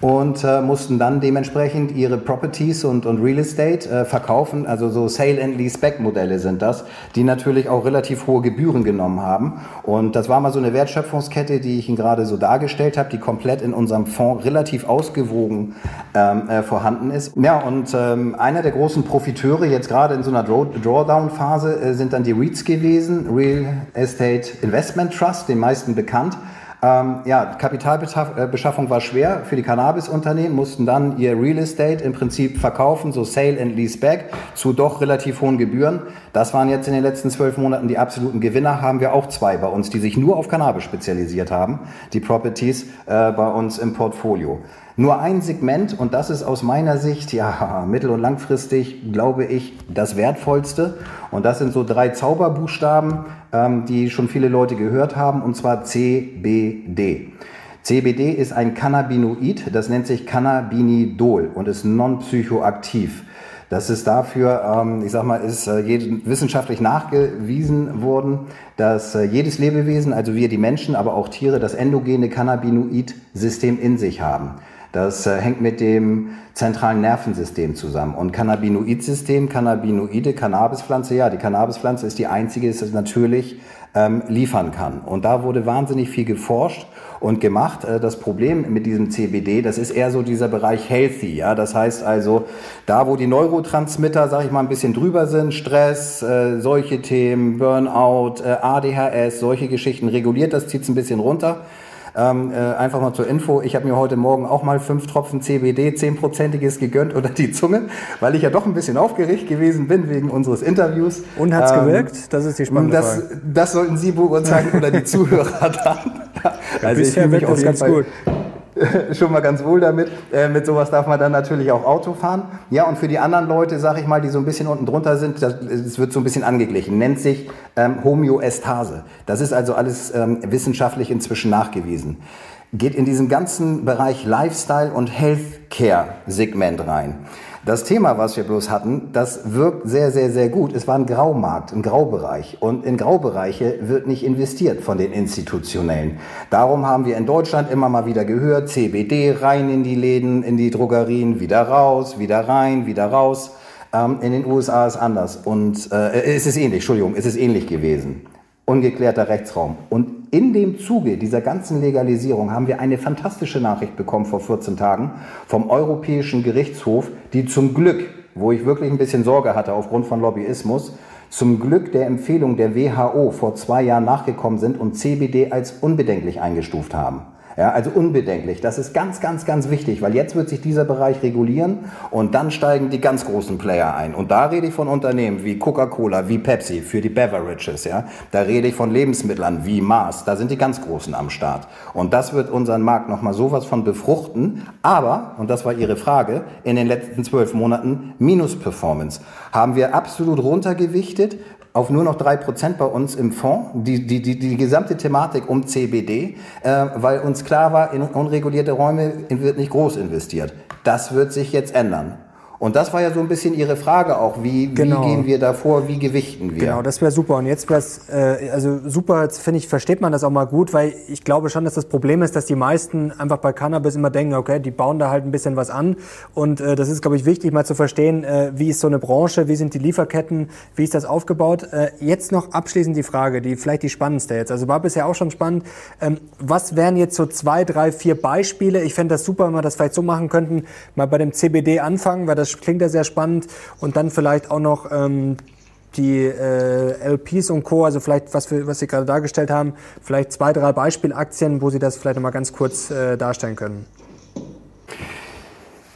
und äh, mussten dann dementsprechend ihre Properties und, und Real Estate äh, verkaufen. Also so Sale and Lease Back Modelle sind das, die natürlich auch relativ hohe Gebühren genommen haben. Und das war mal so eine Wertschöpfungskette, die ich Ihnen gerade so dargestellt habe, die komplett in unserem Fonds relativ ausgewogen ähm, äh, vorhanden ist. Ja, und ähm, einer der großen Profiteure jetzt gerade in so einer Draw Drawdown-Phase äh, sind dann die REITs gewesen, Real Estate Investment Trust, den meisten bekannt. Ähm, ja, Kapitalbeschaffung war schwer für die Cannabisunternehmen, mussten dann ihr Real Estate im Prinzip verkaufen, so Sale and Lease Back, zu doch relativ hohen Gebühren. Das waren jetzt in den letzten zwölf Monaten die absoluten Gewinner. Haben wir auch zwei bei uns, die sich nur auf Cannabis spezialisiert haben, die Properties äh, bei uns im Portfolio. Nur ein Segment, und das ist aus meiner Sicht, ja, mittel- und langfristig, glaube ich, das Wertvollste. Und das sind so drei Zauberbuchstaben, ähm, die schon viele Leute gehört haben, und zwar CBD. CBD ist ein Cannabinoid, das nennt sich Cannabinidol und ist non-psychoaktiv. Das ist dafür, ähm, ich sag mal, ist äh, wissenschaftlich nachgewiesen worden, dass äh, jedes Lebewesen, also wir die Menschen, aber auch Tiere, das endogene Cannabinoid-System in sich haben. Das äh, hängt mit dem zentralen Nervensystem zusammen. Und Cannabinoid-System, Cannabinoide, Cannabispflanze, ja, die Cannabispflanze ist die einzige, die es natürlich ähm, liefern kann. Und da wurde wahnsinnig viel geforscht und gemacht. Äh, das Problem mit diesem CBD, das ist eher so dieser Bereich healthy. Ja, das heißt also, da wo die Neurotransmitter, sage ich mal, ein bisschen drüber sind, Stress, äh, solche Themen, Burnout, äh, ADHS, solche Geschichten reguliert, das zieht es ein bisschen runter. Ähm, äh, einfach mal zur Info, ich habe mir heute Morgen auch mal fünf Tropfen CBD, zehnprozentiges gegönnt unter die Zunge, weil ich ja doch ein bisschen aufgeregt gewesen bin wegen unseres Interviews. Und hat's ähm, gewirkt? Das ist die spannende das, Frage. Das sollten Sie beurteilen oder die Zuhörer dann. also ich fühle mich auf jeden Fall gut. *laughs* schon mal ganz wohl damit. Äh, mit sowas darf man dann natürlich auch Auto fahren. Ja, und für die anderen Leute, sag ich mal, die so ein bisschen unten drunter sind, das, das wird so ein bisschen angeglichen, nennt sich ähm, Homöostase. Das ist also alles ähm, wissenschaftlich inzwischen nachgewiesen. Geht in diesen ganzen Bereich Lifestyle und Healthcare-Segment rein. Das Thema, was wir bloß hatten, das wirkt sehr, sehr, sehr gut. Es war ein Graumarkt, ein Graubereich. Und in Graubereiche wird nicht investiert von den Institutionellen. Darum haben wir in Deutschland immer mal wieder gehört, CBD rein in die Läden, in die Drogerien, wieder raus, wieder rein, wieder raus. Ähm, in den USA ist anders. Und äh, es ist ähnlich, Entschuldigung, es ist ähnlich gewesen. Ungeklärter Rechtsraum. Und in dem Zuge dieser ganzen Legalisierung haben wir eine fantastische Nachricht bekommen vor 14 Tagen vom Europäischen Gerichtshof, die zum Glück, wo ich wirklich ein bisschen Sorge hatte aufgrund von Lobbyismus, zum Glück der Empfehlung der WHO vor zwei Jahren nachgekommen sind und CBD als unbedenklich eingestuft haben. Ja, also unbedenklich. Das ist ganz, ganz, ganz wichtig, weil jetzt wird sich dieser Bereich regulieren und dann steigen die ganz großen Player ein. Und da rede ich von Unternehmen wie Coca-Cola, wie Pepsi für die Beverages. Ja, da rede ich von Lebensmittlern wie Mars. Da sind die ganz großen am Start. Und das wird unseren Markt nochmal sowas von befruchten. Aber, und das war Ihre Frage, in den letzten zwölf Monaten Minus-Performance haben wir absolut runtergewichtet, auf nur noch drei Prozent bei uns im Fonds, die, die, die, die gesamte Thematik um CBD, äh, weil uns klar war, in unregulierte Räume wird nicht groß investiert. Das wird sich jetzt ändern. Und das war ja so ein bisschen Ihre Frage auch. Wie, genau. wie gehen wir da vor? Wie gewichten wir? Genau, das wäre super. Und jetzt wäre es, äh, also super, finde ich, versteht man das auch mal gut, weil ich glaube schon, dass das Problem ist, dass die meisten einfach bei Cannabis immer denken, okay, die bauen da halt ein bisschen was an. Und äh, das ist, glaube ich, wichtig, mal zu verstehen, äh, wie ist so eine Branche, wie sind die Lieferketten, wie ist das aufgebaut. Äh, jetzt noch abschließend die Frage, die vielleicht die spannendste jetzt. Also war bisher auch schon spannend. Ähm, was wären jetzt so zwei, drei, vier Beispiele? Ich fände das super, wenn wir das vielleicht so machen könnten, mal bei dem CBD anfangen, weil das das klingt ja sehr spannend. Und dann vielleicht auch noch ähm, die äh, LPs und Co., also vielleicht, was, wir, was Sie gerade dargestellt haben, vielleicht zwei, drei Beispielaktien, wo Sie das vielleicht nochmal ganz kurz äh, darstellen können.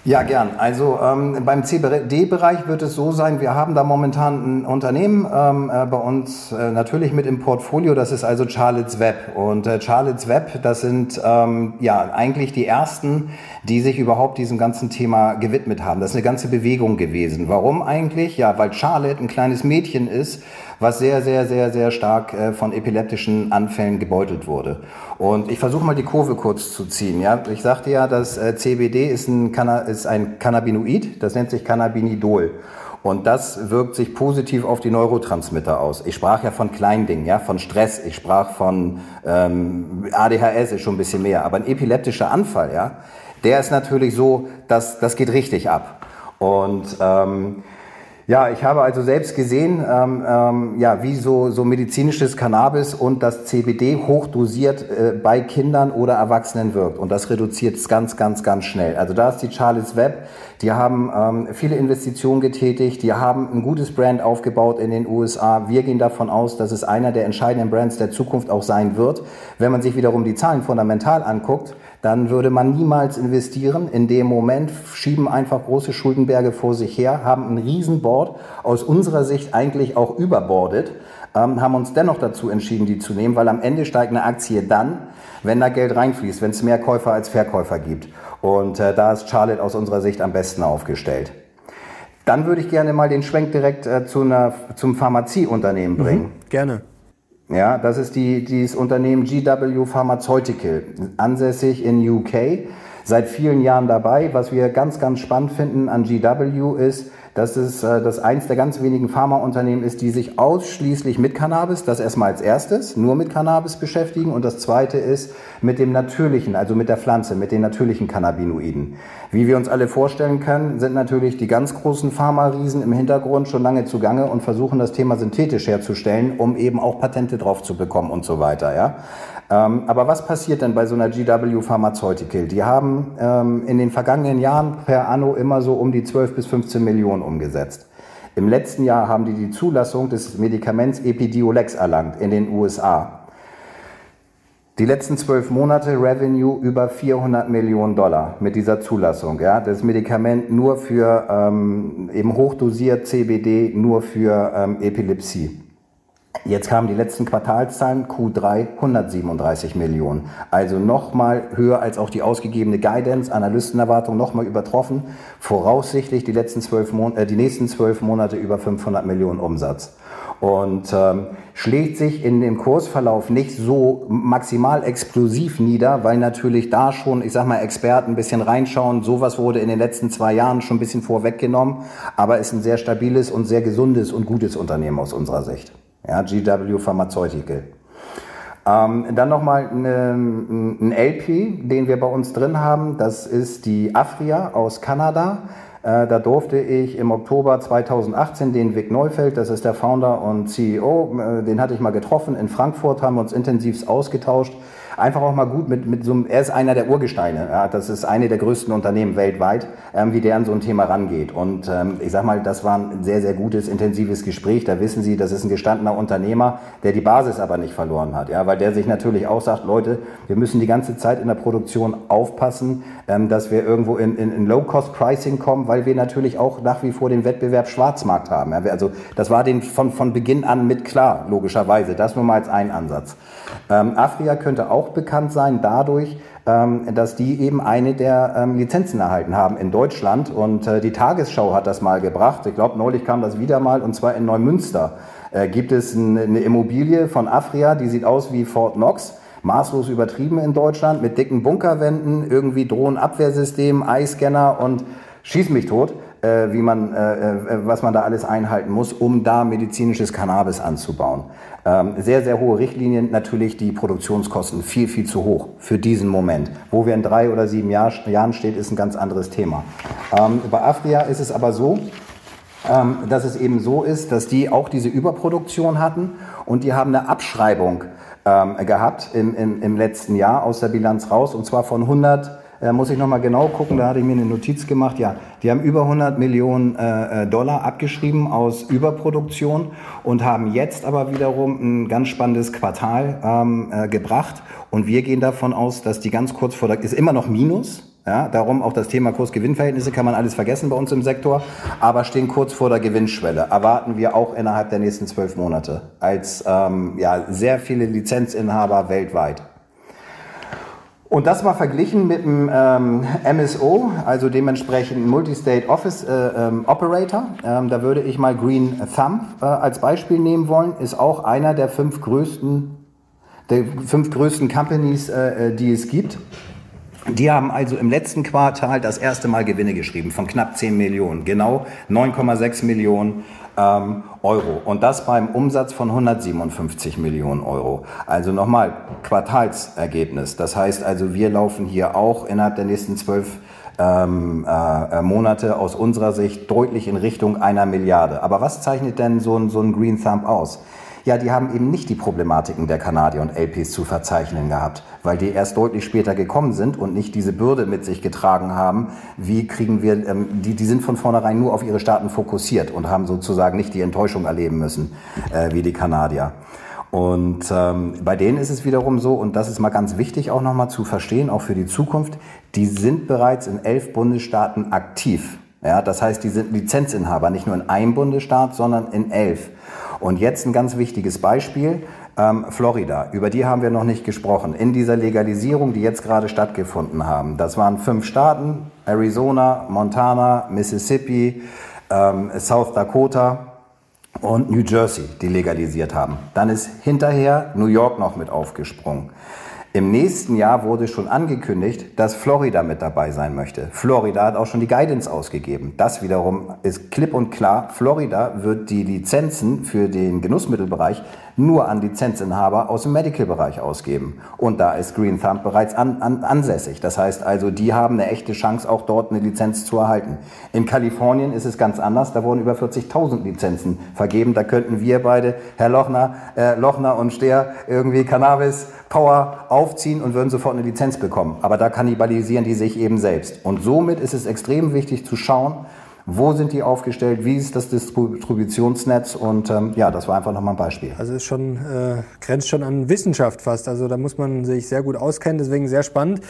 Ja, gern. Also ähm, beim CBD-Bereich wird es so sein, wir haben da momentan ein Unternehmen ähm, äh, bei uns äh, natürlich mit im Portfolio, das ist also Charlotte's Web. Und äh, Charlotte's Web, das sind ähm, ja eigentlich die ersten, die sich überhaupt diesem ganzen Thema gewidmet haben. Das ist eine ganze Bewegung gewesen. Warum eigentlich? Ja, weil Charlotte ein kleines Mädchen ist, was sehr, sehr, sehr, sehr stark äh, von epileptischen Anfällen gebeutelt wurde. Und ich versuche mal die Kurve kurz zu ziehen. Ja? Ich sagte ja, dass äh, CBD ist ein, ist ein Cannabinoid, das nennt sich Cannabinidol. Und das wirkt sich positiv auf die Neurotransmitter aus. Ich sprach ja von Kleindingen, ja, von Stress. Ich sprach von ähm, ADHS, ist schon ein bisschen mehr. Aber ein epileptischer Anfall, ja, der ist natürlich so, dass das geht richtig ab. Und ähm, ja, ich habe also selbst gesehen, ähm, ähm, ja, wie so, so medizinisches Cannabis und das CBD hochdosiert äh, bei Kindern oder Erwachsenen wirkt. Und das reduziert es ganz, ganz, ganz schnell. Also da ist die Charles Webb, die haben ähm, viele Investitionen getätigt, die haben ein gutes Brand aufgebaut in den USA. Wir gehen davon aus, dass es einer der entscheidenden Brands der Zukunft auch sein wird. Wenn man sich wiederum die Zahlen fundamental anguckt, dann würde man niemals investieren. In dem Moment schieben einfach große Schuldenberge vor sich her, haben ein Riesenboard, aus unserer Sicht eigentlich auch überbordet, ähm, haben uns dennoch dazu entschieden, die zu nehmen, weil am Ende steigt eine Aktie dann, wenn da Geld reinfließt, wenn es mehr Käufer als Verkäufer gibt. Und äh, da ist Charlotte aus unserer Sicht am besten aufgestellt. Dann würde ich gerne mal den Schwenk direkt äh, zu einer, zum Pharmazieunternehmen bringen. Mhm, gerne. Ja, das ist die, dieses Unternehmen GW Pharmaceutical, ansässig in UK, seit vielen Jahren dabei. Was wir ganz, ganz spannend finden an GW ist, dass es äh, das eins der ganz wenigen Pharmaunternehmen ist, die sich ausschließlich mit Cannabis, das erstmal als erstes, nur mit Cannabis beschäftigen und das zweite ist mit dem natürlichen, also mit der Pflanze, mit den natürlichen Cannabinoiden. Wie wir uns alle vorstellen können, sind natürlich die ganz großen Pharma-Riesen im Hintergrund schon lange zugange und versuchen das Thema synthetisch herzustellen, um eben auch Patente drauf zu bekommen und so weiter, ja. Ähm, aber was passiert denn bei so einer GW Pharmaceutical? Die haben ähm, in den vergangenen Jahren per Anno immer so um die 12 bis 15 Millionen umgesetzt. Im letzten Jahr haben die die Zulassung des Medikaments Epidiolex erlangt in den USA. Die letzten zwölf Monate Revenue über 400 Millionen Dollar mit dieser Zulassung. Ja, das Medikament nur für ähm, eben hochdosiert CBD, nur für ähm, Epilepsie. Jetzt kamen die letzten Quartalszahlen, Q3 137 Millionen. Also nochmal höher als auch die ausgegebene Guidance, Analystenerwartung nochmal übertroffen. Voraussichtlich die, letzten zwölf Mon äh, die nächsten zwölf Monate über 500 Millionen Umsatz und ähm, schlägt sich in dem Kursverlauf nicht so maximal explosiv nieder, weil natürlich da schon, ich sag mal, Experten ein bisschen reinschauen. Sowas wurde in den letzten zwei Jahren schon ein bisschen vorweggenommen, aber ist ein sehr stabiles und sehr gesundes und gutes Unternehmen aus unserer Sicht. Ja, GW Pharmaceutical. Ähm, dann nochmal ein LP, den wir bei uns drin haben. Das ist die Afria aus Kanada. Äh, da durfte ich im Oktober 2018 den Vic Neufeld, das ist der Founder und CEO, äh, den hatte ich mal getroffen in Frankfurt, haben wir uns intensiv ausgetauscht einfach auch mal gut mit, mit so einem, er ist einer der Urgesteine, ja, das ist eine der größten Unternehmen weltweit, ähm, wie der an so ein Thema rangeht. Und ähm, ich sag mal, das war ein sehr, sehr gutes, intensives Gespräch. Da wissen Sie, das ist ein gestandener Unternehmer, der die Basis aber nicht verloren hat, ja, weil der sich natürlich auch sagt, Leute, wir müssen die ganze Zeit in der Produktion aufpassen, ähm, dass wir irgendwo in, in, in Low-Cost-Pricing kommen, weil wir natürlich auch nach wie vor den Wettbewerb Schwarzmarkt haben. Ja. Also das war den von, von Beginn an mit klar, logischerweise. Das nur mal als ein Ansatz. Ähm, Afria könnte auch bekannt sein dadurch, ähm, dass die eben eine der ähm, Lizenzen erhalten haben in Deutschland. Und äh, die Tagesschau hat das mal gebracht. Ich glaube, neulich kam das wieder mal, und zwar in Neumünster. Äh, gibt es eine, eine Immobilie von Afria, die sieht aus wie Fort Knox maßlos übertrieben in Deutschland, mit dicken Bunkerwänden, irgendwie Drohnenabwehrsystem, Eiscanner und schieß mich tot, äh, wie man, äh, äh, was man da alles einhalten muss, um da medizinisches Cannabis anzubauen. Ähm, sehr, sehr hohe Richtlinien, natürlich die Produktionskosten viel, viel zu hoch für diesen Moment. Wo wir in drei oder sieben Jahr, Jahren stehen, ist ein ganz anderes Thema. Ähm, bei Afria ist es aber so, ähm, dass es eben so ist, dass die auch diese Überproduktion hatten und die haben eine Abschreibung ähm, gehabt im, im, im letzten Jahr aus der Bilanz raus und zwar von 100 äh, muss ich nochmal genau gucken, da hatte ich mir eine Notiz gemacht. Ja, die haben über 100 Millionen äh, äh, Dollar abgeschrieben aus Überproduktion und haben jetzt aber wiederum ein ganz spannendes Quartal ähm, äh, gebracht. Und wir gehen davon aus, dass die ganz kurz vor der, ist immer noch Minus, ja, darum auch das Thema Kurs-Gewinn-Verhältnisse kann man alles vergessen bei uns im Sektor, aber stehen kurz vor der Gewinnschwelle. Erwarten wir auch innerhalb der nächsten zwölf Monate als ähm, ja, sehr viele Lizenzinhaber weltweit. Und das mal verglichen mit dem ähm, MSO, also dementsprechend Multi-State Office äh, ähm, Operator. Ähm, da würde ich mal Green Thumb äh, als Beispiel nehmen wollen. Ist auch einer der fünf größten, der fünf größten Companies, äh, äh die es gibt. Die haben also im letzten Quartal das erste Mal Gewinne geschrieben von knapp 10 Millionen. Genau 9,6 Millionen ähm, Euro. Und das beim Umsatz von 157 Millionen Euro. Also nochmal Quartalsergebnis. Das heißt also, wir laufen hier auch innerhalb der nächsten zwölf ähm, äh, äh, Monate aus unserer Sicht deutlich in Richtung einer Milliarde. Aber was zeichnet denn so ein, so ein Green Thumb aus? Ja, die haben eben nicht die Problematiken der Kanadier und LPs zu verzeichnen gehabt, weil die erst deutlich später gekommen sind und nicht diese Bürde mit sich getragen haben. Wie kriegen wir, ähm, die, die sind von vornherein nur auf ihre Staaten fokussiert und haben sozusagen nicht die Enttäuschung erleben müssen, äh, wie die Kanadier. Und ähm, bei denen ist es wiederum so, und das ist mal ganz wichtig auch nochmal zu verstehen, auch für die Zukunft, die sind bereits in elf Bundesstaaten aktiv. Ja, das heißt, die sind Lizenzinhaber, nicht nur in einem Bundesstaat, sondern in elf. Und jetzt ein ganz wichtiges Beispiel, ähm, Florida, über die haben wir noch nicht gesprochen. In dieser Legalisierung, die jetzt gerade stattgefunden haben, das waren fünf Staaten, Arizona, Montana, Mississippi, ähm, South Dakota und New Jersey, die legalisiert haben. Dann ist hinterher New York noch mit aufgesprungen. Im nächsten Jahr wurde schon angekündigt, dass Florida mit dabei sein möchte. Florida hat auch schon die Guidance ausgegeben. Das wiederum ist klipp und klar. Florida wird die Lizenzen für den Genussmittelbereich nur an Lizenzinhaber aus dem Medical-Bereich ausgeben. Und da ist Green Thumb bereits an, an, ansässig. Das heißt also, die haben eine echte Chance, auch dort eine Lizenz zu erhalten. In Kalifornien ist es ganz anders. Da wurden über 40.000 Lizenzen vergeben. Da könnten wir beide, Herr Lochner, äh, Lochner und Stehr, irgendwie Cannabis Power aufziehen und würden sofort eine Lizenz bekommen. Aber da kannibalisieren die sich eben selbst. Und somit ist es extrem wichtig zu schauen, wo sind die aufgestellt, wie ist das Distributionsnetz und ähm, ja, das war einfach nochmal ein Beispiel. Also es schon, äh, grenzt schon an Wissenschaft fast, also da muss man sich sehr gut auskennen, deswegen sehr spannend.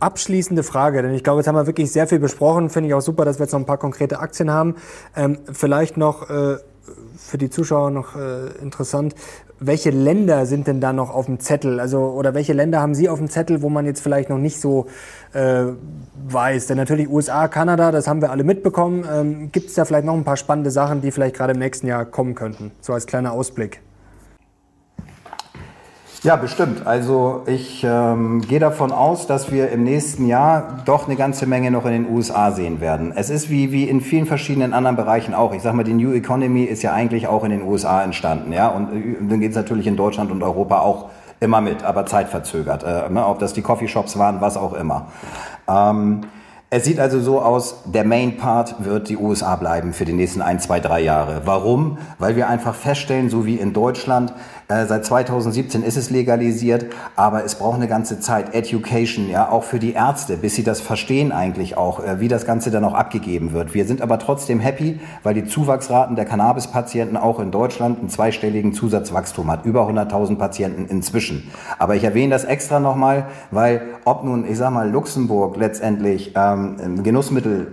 Abschließende Frage, denn ich glaube, jetzt haben wir wirklich sehr viel besprochen. Finde ich auch super, dass wir jetzt noch ein paar konkrete Aktien haben. Ähm, vielleicht noch äh, für die Zuschauer noch äh, interessant, welche Länder sind denn da noch auf dem Zettel? Also, oder welche Länder haben Sie auf dem Zettel, wo man jetzt vielleicht noch nicht so äh, weiß? Denn natürlich USA, Kanada, das haben wir alle mitbekommen. Ähm, Gibt es da vielleicht noch ein paar spannende Sachen, die vielleicht gerade im nächsten Jahr kommen könnten? So als kleiner Ausblick. Ja, bestimmt. Also ich ähm, gehe davon aus, dass wir im nächsten Jahr doch eine ganze Menge noch in den USA sehen werden. Es ist wie, wie in vielen verschiedenen anderen Bereichen auch. Ich sag mal, die New Economy ist ja eigentlich auch in den USA entstanden. Ja? Und äh, dann geht es natürlich in Deutschland und Europa auch immer mit, aber zeitverzögert. Äh, ne? Ob das die Coffeeshops waren, was auch immer. Ähm, es sieht also so aus, der Main Part wird die USA bleiben für die nächsten ein, zwei, drei Jahre. Warum? Weil wir einfach feststellen, so wie in Deutschland, äh, seit 2017 ist es legalisiert, aber es braucht eine ganze Zeit. Education, ja, auch für die Ärzte, bis sie das verstehen eigentlich auch, äh, wie das Ganze dann auch abgegeben wird. Wir sind aber trotzdem happy, weil die Zuwachsraten der Cannabis-Patienten auch in Deutschland einen zweistelligen Zusatzwachstum hat. Über 100.000 Patienten inzwischen. Aber ich erwähne das extra nochmal, weil ob nun, ich sag mal, Luxemburg letztendlich ähm, Genussmittel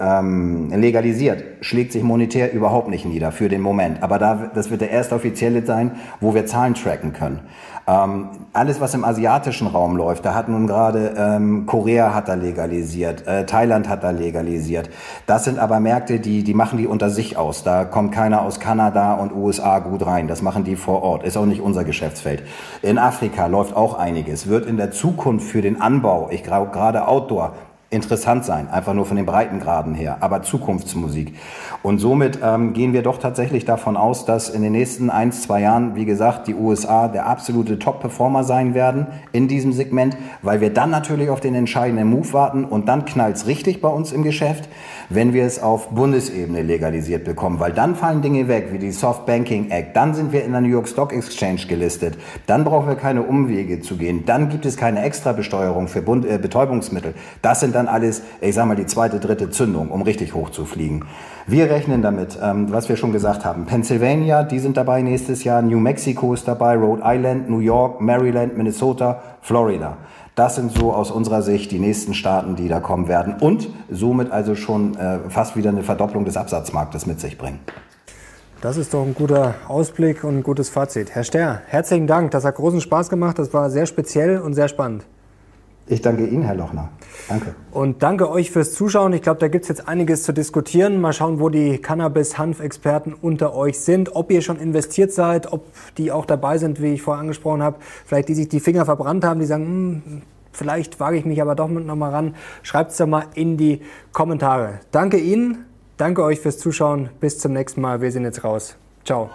ähm, legalisiert, schlägt sich monetär überhaupt nicht nieder für den Moment. Aber da, das wird der erste offizielle sein, wo wir Zahlen tracken können. Ähm, alles, was im asiatischen Raum läuft, da hat nun gerade ähm, Korea hat da legalisiert, äh, Thailand hat da legalisiert. Das sind aber Märkte, die, die machen die unter sich aus. Da kommt keiner aus Kanada und USA gut rein. Das machen die vor Ort. Ist auch nicht unser Geschäftsfeld. In Afrika läuft auch einiges. Wird in der Zukunft für den Anbau, ich glaube gerade Outdoor, interessant sein, einfach nur von den Breitengraden her, aber Zukunftsmusik. Und somit ähm, gehen wir doch tatsächlich davon aus, dass in den nächsten ein, zwei Jahren, wie gesagt, die USA der absolute Top-Performer sein werden in diesem Segment, weil wir dann natürlich auf den entscheidenden Move warten und dann knallt's richtig bei uns im Geschäft, wenn wir es auf Bundesebene legalisiert bekommen, weil dann fallen Dinge weg, wie die Soft Banking Act, dann sind wir in der New York Stock Exchange gelistet, dann brauchen wir keine Umwege zu gehen, dann gibt es keine Extrabesteuerung für Bund, äh, Betäubungsmittel. Das sind dann alles, ich sag mal, die zweite, dritte Zündung, um richtig hoch zu fliegen. Wir rechnen damit, ähm, was wir schon gesagt haben. Pennsylvania, die sind dabei nächstes Jahr, New Mexico ist dabei, Rhode Island, New York, Maryland, Minnesota, Florida. Das sind so aus unserer Sicht die nächsten Staaten, die da kommen werden und somit also schon äh, fast wieder eine Verdopplung des Absatzmarktes mit sich bringen. Das ist doch ein guter Ausblick und ein gutes Fazit. Herr Ster, herzlichen Dank. Das hat großen Spaß gemacht. Das war sehr speziell und sehr spannend. Ich danke Ihnen, Herr Lochner. Danke. Und danke euch fürs Zuschauen. Ich glaube, da gibt es jetzt einiges zu diskutieren. Mal schauen, wo die Cannabis-Hanf-Experten unter euch sind. Ob ihr schon investiert seid, ob die auch dabei sind, wie ich vorher angesprochen habe. Vielleicht die sich die Finger verbrannt haben, die sagen, hm, vielleicht wage ich mich aber doch noch mal ran. Schreibt es doch mal in die Kommentare. Danke Ihnen. Danke euch fürs Zuschauen. Bis zum nächsten Mal. Wir sind jetzt raus. Ciao.